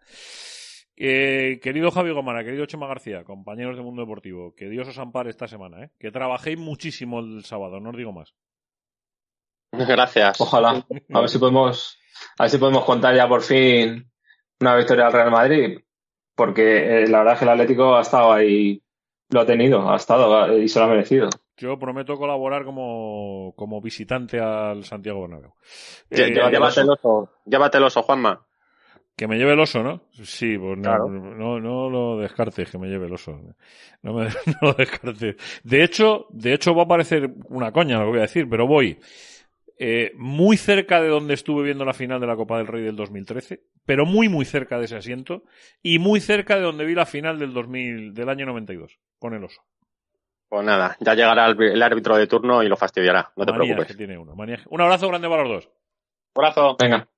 Eh, querido Javi Gomara, querido Chema García, compañeros de Mundo Deportivo, que Dios os ampare esta semana, ¿eh? que trabajéis muchísimo el sábado, no os digo más. Gracias. Ojalá. A ver si podemos, a ver si podemos contar ya por fin una victoria al Real Madrid, porque eh, la verdad es que el Atlético ha estado ahí, lo ha tenido, ha estado y se lo ha merecido. Yo prometo colaborar como, como visitante al Santiago Bernabéu. Eh, llévate, el oso, llévate el oso, Juanma. Que me lleve el oso, ¿no? Sí, pues no, no, no, lo descartes que me lleve el oso. No, me, no lo descartes. De hecho, de hecho va a parecer una coña lo que voy a decir, pero voy eh, muy cerca de donde estuve viendo la final de la Copa del Rey del 2013, pero muy muy cerca de ese asiento y muy cerca de donde vi la final del 2000 del año 92 con el oso. Pues nada, ya llegará el, árbitro de turno y lo fastidiará, no te preocupes. tiene uno, Un abrazo grande para los dos. Un abrazo. Venga.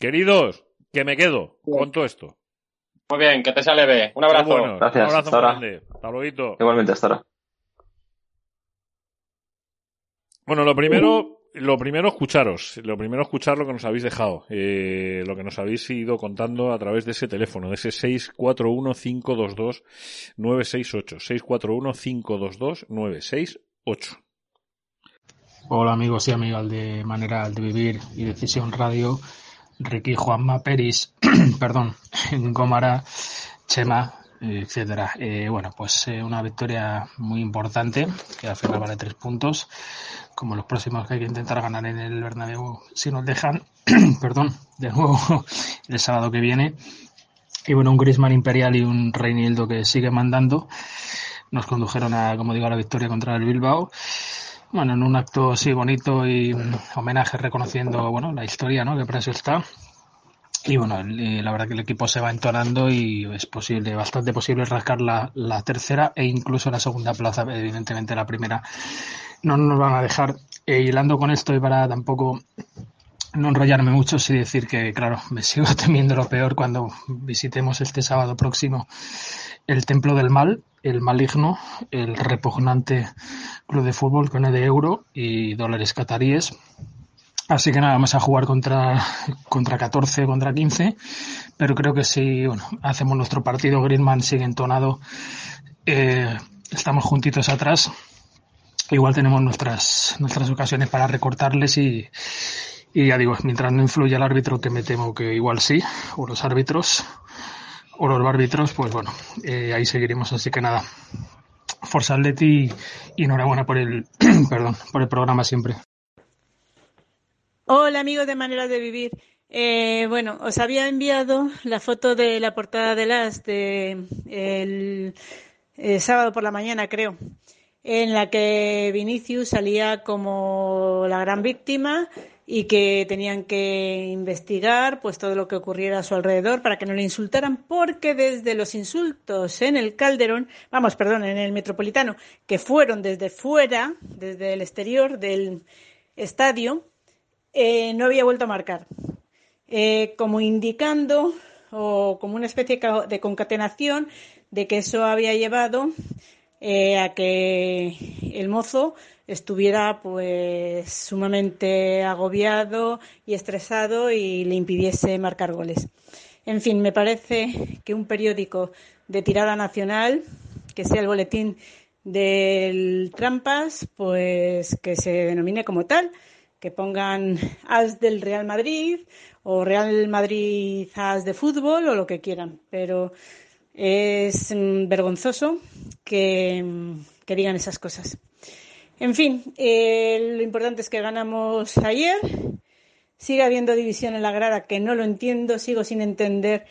Queridos, que me quedo con todo esto. Muy bien, que te sale B. Un abrazo. Gracias. Un abrazo grande. Hasta luego. Igualmente, hasta ahora. Bueno, lo primero, lo primero escucharos, lo primero escuchar lo que nos habéis dejado, eh, lo que nos habéis ido contando a través de ese teléfono, de ese 641-522-968, 641-522-968. Hola amigos y amigas de Manera de Vivir y Decisión Radio, Ricky Juanma Peris, perdón, Gómara, Chema, etcétera. Eh, bueno, pues eh, una victoria muy importante, que al final vale tres puntos como los próximos que hay que intentar ganar en el Bernabéu si nos dejan, perdón, de nuevo el sábado que viene. Y bueno, un Grisman Imperial y un Reinildo que sigue mandando nos condujeron a, como digo, a la victoria contra el Bilbao. Bueno, en un acto así bonito y homenaje reconociendo, bueno, la historia, ¿no? Que para eso está. Y bueno, eh, la verdad que el equipo se va entonando y es posible, bastante posible rascar la, la tercera e incluso la segunda plaza, evidentemente la primera no nos van a dejar. Eh, hilando con esto y para tampoco no enrollarme mucho, sí decir que, claro, me sigo temiendo lo peor cuando visitemos este sábado próximo el Templo del Mal, el maligno, el repugnante club de fútbol con E de euro y dólares cataríes. Así que nada, vamos a jugar contra, contra 14, contra 15, pero creo que si bueno, hacemos nuestro partido, Greenman sigue entonado, eh, estamos juntitos atrás, igual tenemos nuestras, nuestras ocasiones para recortarles y, y ya digo, mientras no influya el árbitro, que me temo que igual sí, o los árbitros, o los árbitros, pues bueno, eh, ahí seguiremos. Así que nada, Forza Atleti y enhorabuena por el, perdón, por el programa siempre. Hola amigos de Manera de Vivir. Eh, bueno, os había enviado la foto de la portada de las de el sábado por la mañana, creo en la que Vinicius salía como la gran víctima y que tenían que investigar pues todo lo que ocurriera a su alrededor para que no le insultaran porque desde los insultos en el Calderón, vamos, perdón, en el Metropolitano, que fueron desde fuera, desde el exterior del estadio, eh, no había vuelto a marcar. Eh, como indicando o como una especie de concatenación de que eso había llevado eh, a que el mozo estuviera pues sumamente agobiado y estresado y le impidiese marcar goles. En fin, me parece que un periódico de tirada nacional, que sea el boletín del Trampas, pues que se denomine como tal, que pongan as del Real Madrid o Real Madrid as de fútbol o lo que quieran, pero es mm, vergonzoso que, mm, que digan esas cosas. En fin, eh, lo importante es que ganamos ayer. Sigue habiendo división en la grada que no lo entiendo, sigo sin entender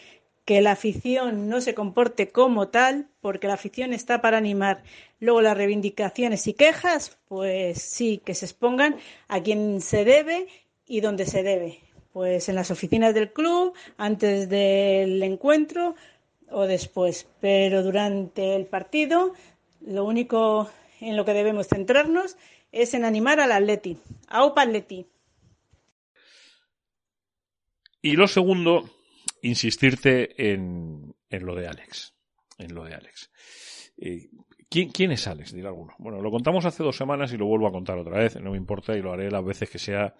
que la afición no se comporte como tal, porque la afición está para animar. Luego las reivindicaciones y quejas, pues sí, que se expongan a quien se debe y donde se debe. Pues en las oficinas del club, antes del encuentro o después. Pero durante el partido, lo único en lo que debemos centrarnos es en animar al Atleti. ¡Aupa Atleti! Y lo segundo, insistirte en, en lo de Alex. En lo de Alex. Eh, ¿quién, ¿Quién es Alex? Dirá alguno. Bueno, lo contamos hace dos semanas y lo vuelvo a contar otra vez. No me importa y lo haré las veces que sea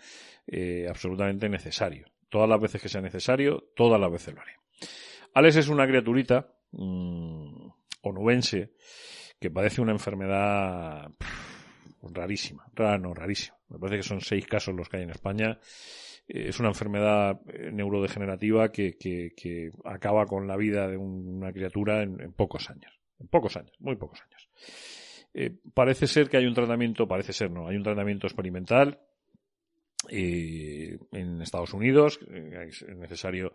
eh, absolutamente necesario. Todas las veces que sea necesario, todas las veces lo haré. Alex es una criaturita mmm, onubense que padece una enfermedad rarísima. Rara, no, rarísima. Me parece que son seis casos los que hay en España es una enfermedad eh, neurodegenerativa que, que, acaba con la vida de una criatura en, pocos años. En pocos años, muy pocos años. Eh, parece ser que hay un tratamiento, parece ser no, hay un tratamiento experimental eh, en Estados Unidos. Eh, es necesario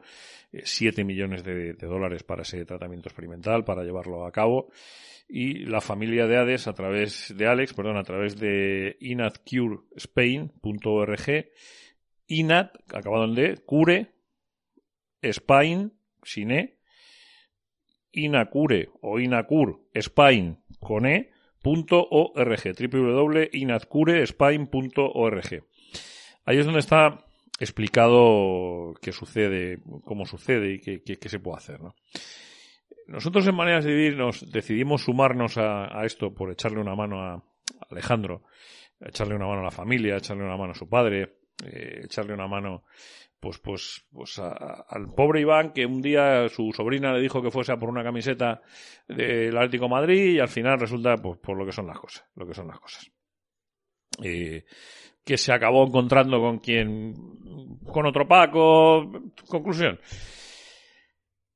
7 millones de, de, dólares para ese tratamiento experimental, para llevarlo a cabo. Y la familia de Hades, a través de Alex, perdón, a través de inadcurespain.org, INAT, acabado en D, Cure, Spain, sin E, Inacure o Inacur, Spain, con E, punto org, www.inaccurespain.org. Ahí es donde está explicado qué sucede, cómo sucede y qué, se puede hacer. ¿no? Nosotros en Maneras de Vivir nos decidimos sumarnos a esto por echarle una mano a Alejandro, echarle una mano a la familia, echarle una mano a su padre, eh, echarle una mano pues pues pues al pobre Iván que un día su sobrina le dijo que fuese a por una camiseta del Atlético Madrid y al final resulta pues por lo que son las cosas lo que son las cosas. Eh, que se acabó encontrando con quien con otro Paco conclusión.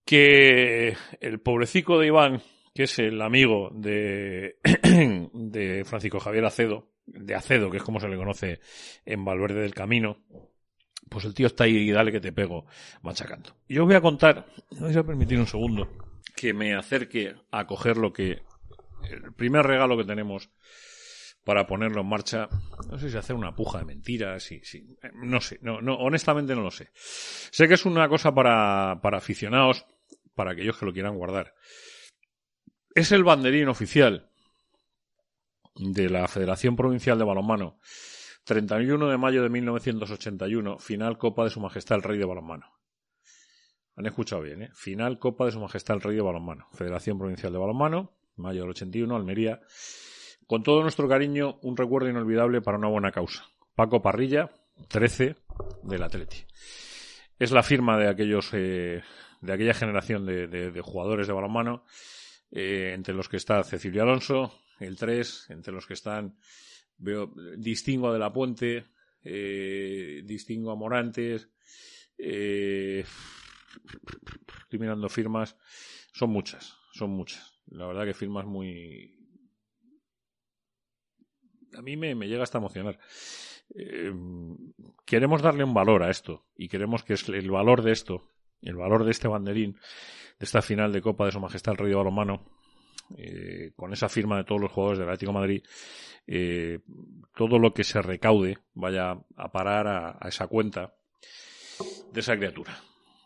Que el pobrecico de Iván que es el amigo de de Francisco Javier Acedo de Acedo, que es como se le conoce en Valverde del Camino, pues el tío está ahí y dale que te pego machacando. Yo voy a contar, me vais a permitir un segundo, que me acerque a coger lo que, el primer regalo que tenemos para ponerlo en marcha, no sé si hacer una puja de mentiras, si, si, no sé, no, no, honestamente no lo sé. Sé que es una cosa para, para aficionados, para aquellos que lo quieran guardar. Es el banderín oficial de la Federación Provincial de Balonmano. 31 de mayo de 1981, final Copa de Su Majestad el Rey de Balonmano. Han escuchado bien, ¿eh? Final Copa de Su Majestad el Rey de Balonmano. Federación Provincial de Balonmano, mayo del 81, Almería. Con todo nuestro cariño, un recuerdo inolvidable para una buena causa. Paco Parrilla, 13, del Atleti. Es la firma de aquellos, eh, de aquella generación de, de, jugadores de balonmano, eh, entre los que está Cecilio Alonso, el 3, entre los que están, veo, distingo a De La Puente, eh, distingo a Morantes, eh, estoy mirando firmas, son muchas, son muchas. La verdad que firmas muy... A mí me, me llega hasta emocionar. Eh, queremos darle un valor a esto y queremos que es el valor de esto, el valor de este banderín, de esta final de Copa de Su Majestad el Rey de Balonmano, eh, con esa firma de todos los jugadores del Atlético Madrid, eh, todo lo que se recaude vaya a parar a, esa cuenta de esa criatura.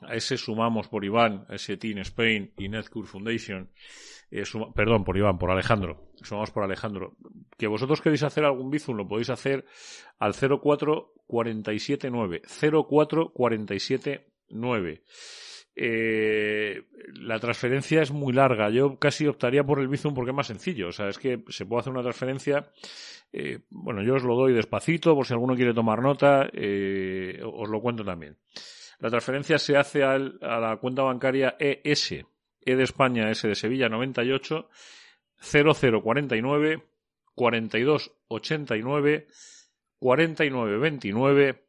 A ese sumamos por Iván, a ese Team Spain y Netcure Foundation, eh, perdón, por Iván, por Alejandro, sumamos por Alejandro. Que vosotros queréis hacer algún bizum, lo podéis hacer al 04479, 04479. Eh, la transferencia es muy larga. Yo casi optaría por el Bizum porque es más sencillo. O sea, es que se puede hacer una transferencia. Eh, bueno, yo os lo doy despacito por si alguno quiere tomar nota. Eh, os lo cuento también. La transferencia se hace al, a la cuenta bancaria ES, E de España, S de Sevilla 98 0049 4289 4929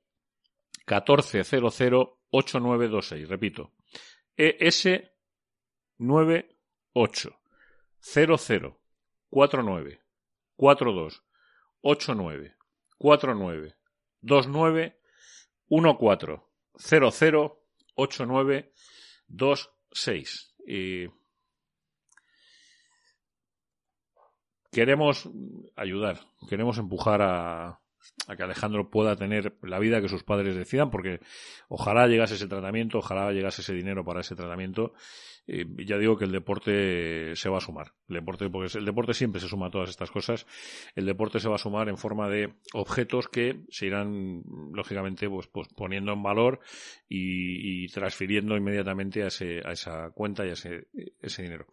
1400 8926. Repito. ES 98 00 49 42 89 49 29 14 00 89 26. Y queremos ayudar, queremos empujar a, a que Alejandro pueda tener la vida que sus padres decidan, porque ojalá llegase ese tratamiento, ojalá llegase ese dinero para ese tratamiento. Eh, ya digo que el deporte se va a sumar. El deporte, porque el deporte siempre se suma a todas estas cosas. El deporte se va a sumar en forma de objetos que se irán, lógicamente, pues, pues poniendo en valor y, y transfiriendo inmediatamente a, ese, a esa cuenta y a ese, ese dinero.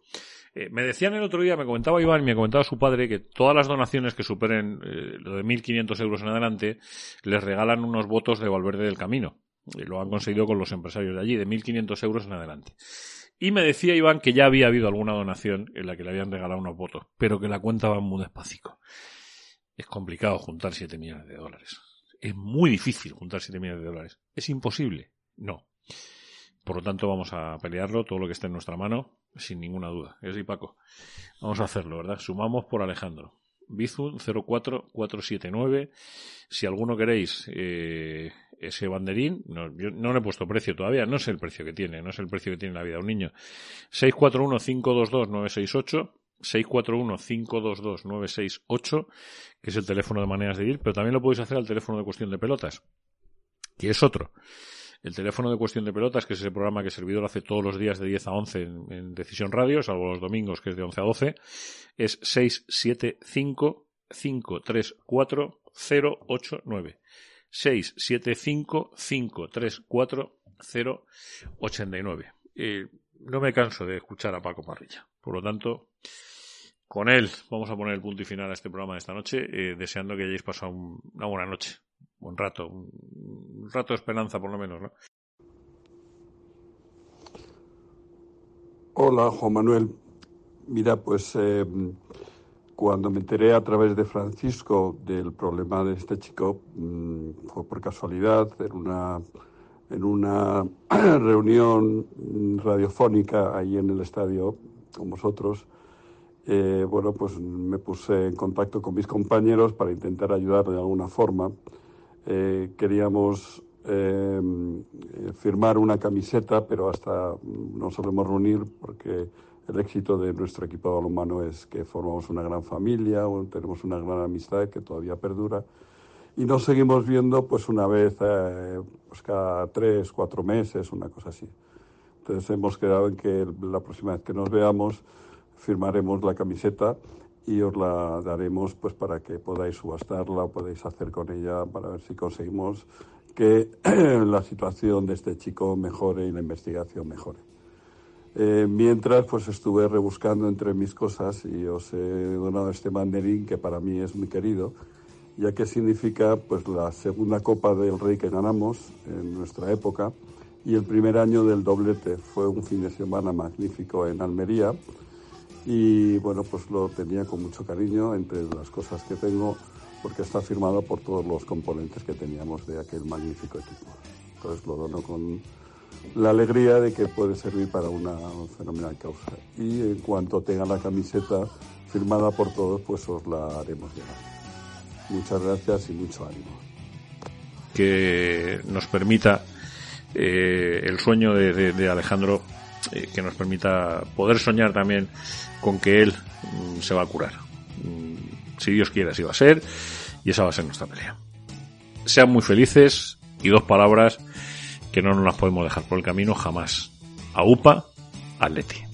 Eh, me decían el otro día, me comentaba Iván, me comentaba su padre que todas las donaciones que superen eh, lo de 1.500 euros en adelante les regalan unos votos de Valverde del Camino. Lo han conseguido con los empresarios de allí, de 1.500 euros en adelante. Y me decía Iván que ya había habido alguna donación en la que le habían regalado unos votos, pero que la cuenta va muy despacito. Es complicado juntar 7 millones de dólares. Es muy difícil juntar 7 millones de dólares. ¿Es imposible? No. Por lo tanto, vamos a pelearlo todo lo que esté en nuestra mano, sin ninguna duda. Es y Paco. Vamos a hacerlo, ¿verdad? Sumamos por Alejandro. Bizun 04479. Si alguno queréis eh, ese banderín, no, yo no le he puesto precio todavía, no sé el precio que tiene, no sé el precio que tiene la vida de un niño. 641-522-968. 641-522-968, que es el teléfono de maneras de ir, pero también lo podéis hacer al teléfono de cuestión de pelotas, que es otro. El teléfono de cuestión de pelotas, que es ese programa que el servidor hace todos los días de 10 a 11 en, Decisión Radio, salvo los domingos, que es de 11 a 12, es 675 534 089. 675 534 089. Eh, no me canso de escuchar a Paco Parrilla. Por lo tanto, con él vamos a poner el punto y final a este programa de esta noche, eh, deseando que hayáis pasado un, una buena noche, un rato, un rato de esperanza por lo menos, ¿no? Hola, Juan Manuel. Mira, pues eh, cuando me enteré a través de Francisco del problema de este chico, mmm, fue por casualidad en una, en una reunión radiofónica ahí en el estadio con vosotros. Eh, bueno, pues me puse en contacto con mis compañeros para intentar ayudar de alguna forma. Eh, queríamos eh, firmar una camiseta, pero hasta no solemos reunir porque el éxito de nuestro equipo de balonmano es que formamos una gran familia, tenemos una gran amistad que todavía perdura y nos seguimos viendo pues una vez eh, pues cada tres, cuatro meses, una cosa así. Entonces hemos quedado en que la próxima vez que nos veamos firmaremos la camiseta y os la daremos pues para que podáis subastarla o podáis hacer con ella para ver si conseguimos que la situación de este chico mejore y la investigación mejore. Eh, mientras, pues estuve rebuscando entre mis cosas y os he donado este banderín que para mí es muy querido, ya que significa pues la segunda Copa del Rey que ganamos en nuestra época y el primer año del doblete. Fue un fin de semana magnífico en Almería y bueno, pues lo tenía con mucho cariño entre las cosas que tengo porque está firmado por todos los componentes que teníamos de aquel magnífico equipo. Entonces lo dono con la alegría de que puede servir para una fenomenal causa. Y en cuanto tenga la camiseta firmada por todos, pues os la haremos llegar. Muchas gracias y mucho ánimo. Que nos permita eh, el sueño de, Alejandro, eh, que nos permita poder soñar también con que él mm, se va a curar. Mm, si Dios quiere, así va a ser, y esa va a ser nuestra pelea. Sean muy felices y dos palabras que no nos las podemos dejar por el camino jamás. A UPA, Atleti.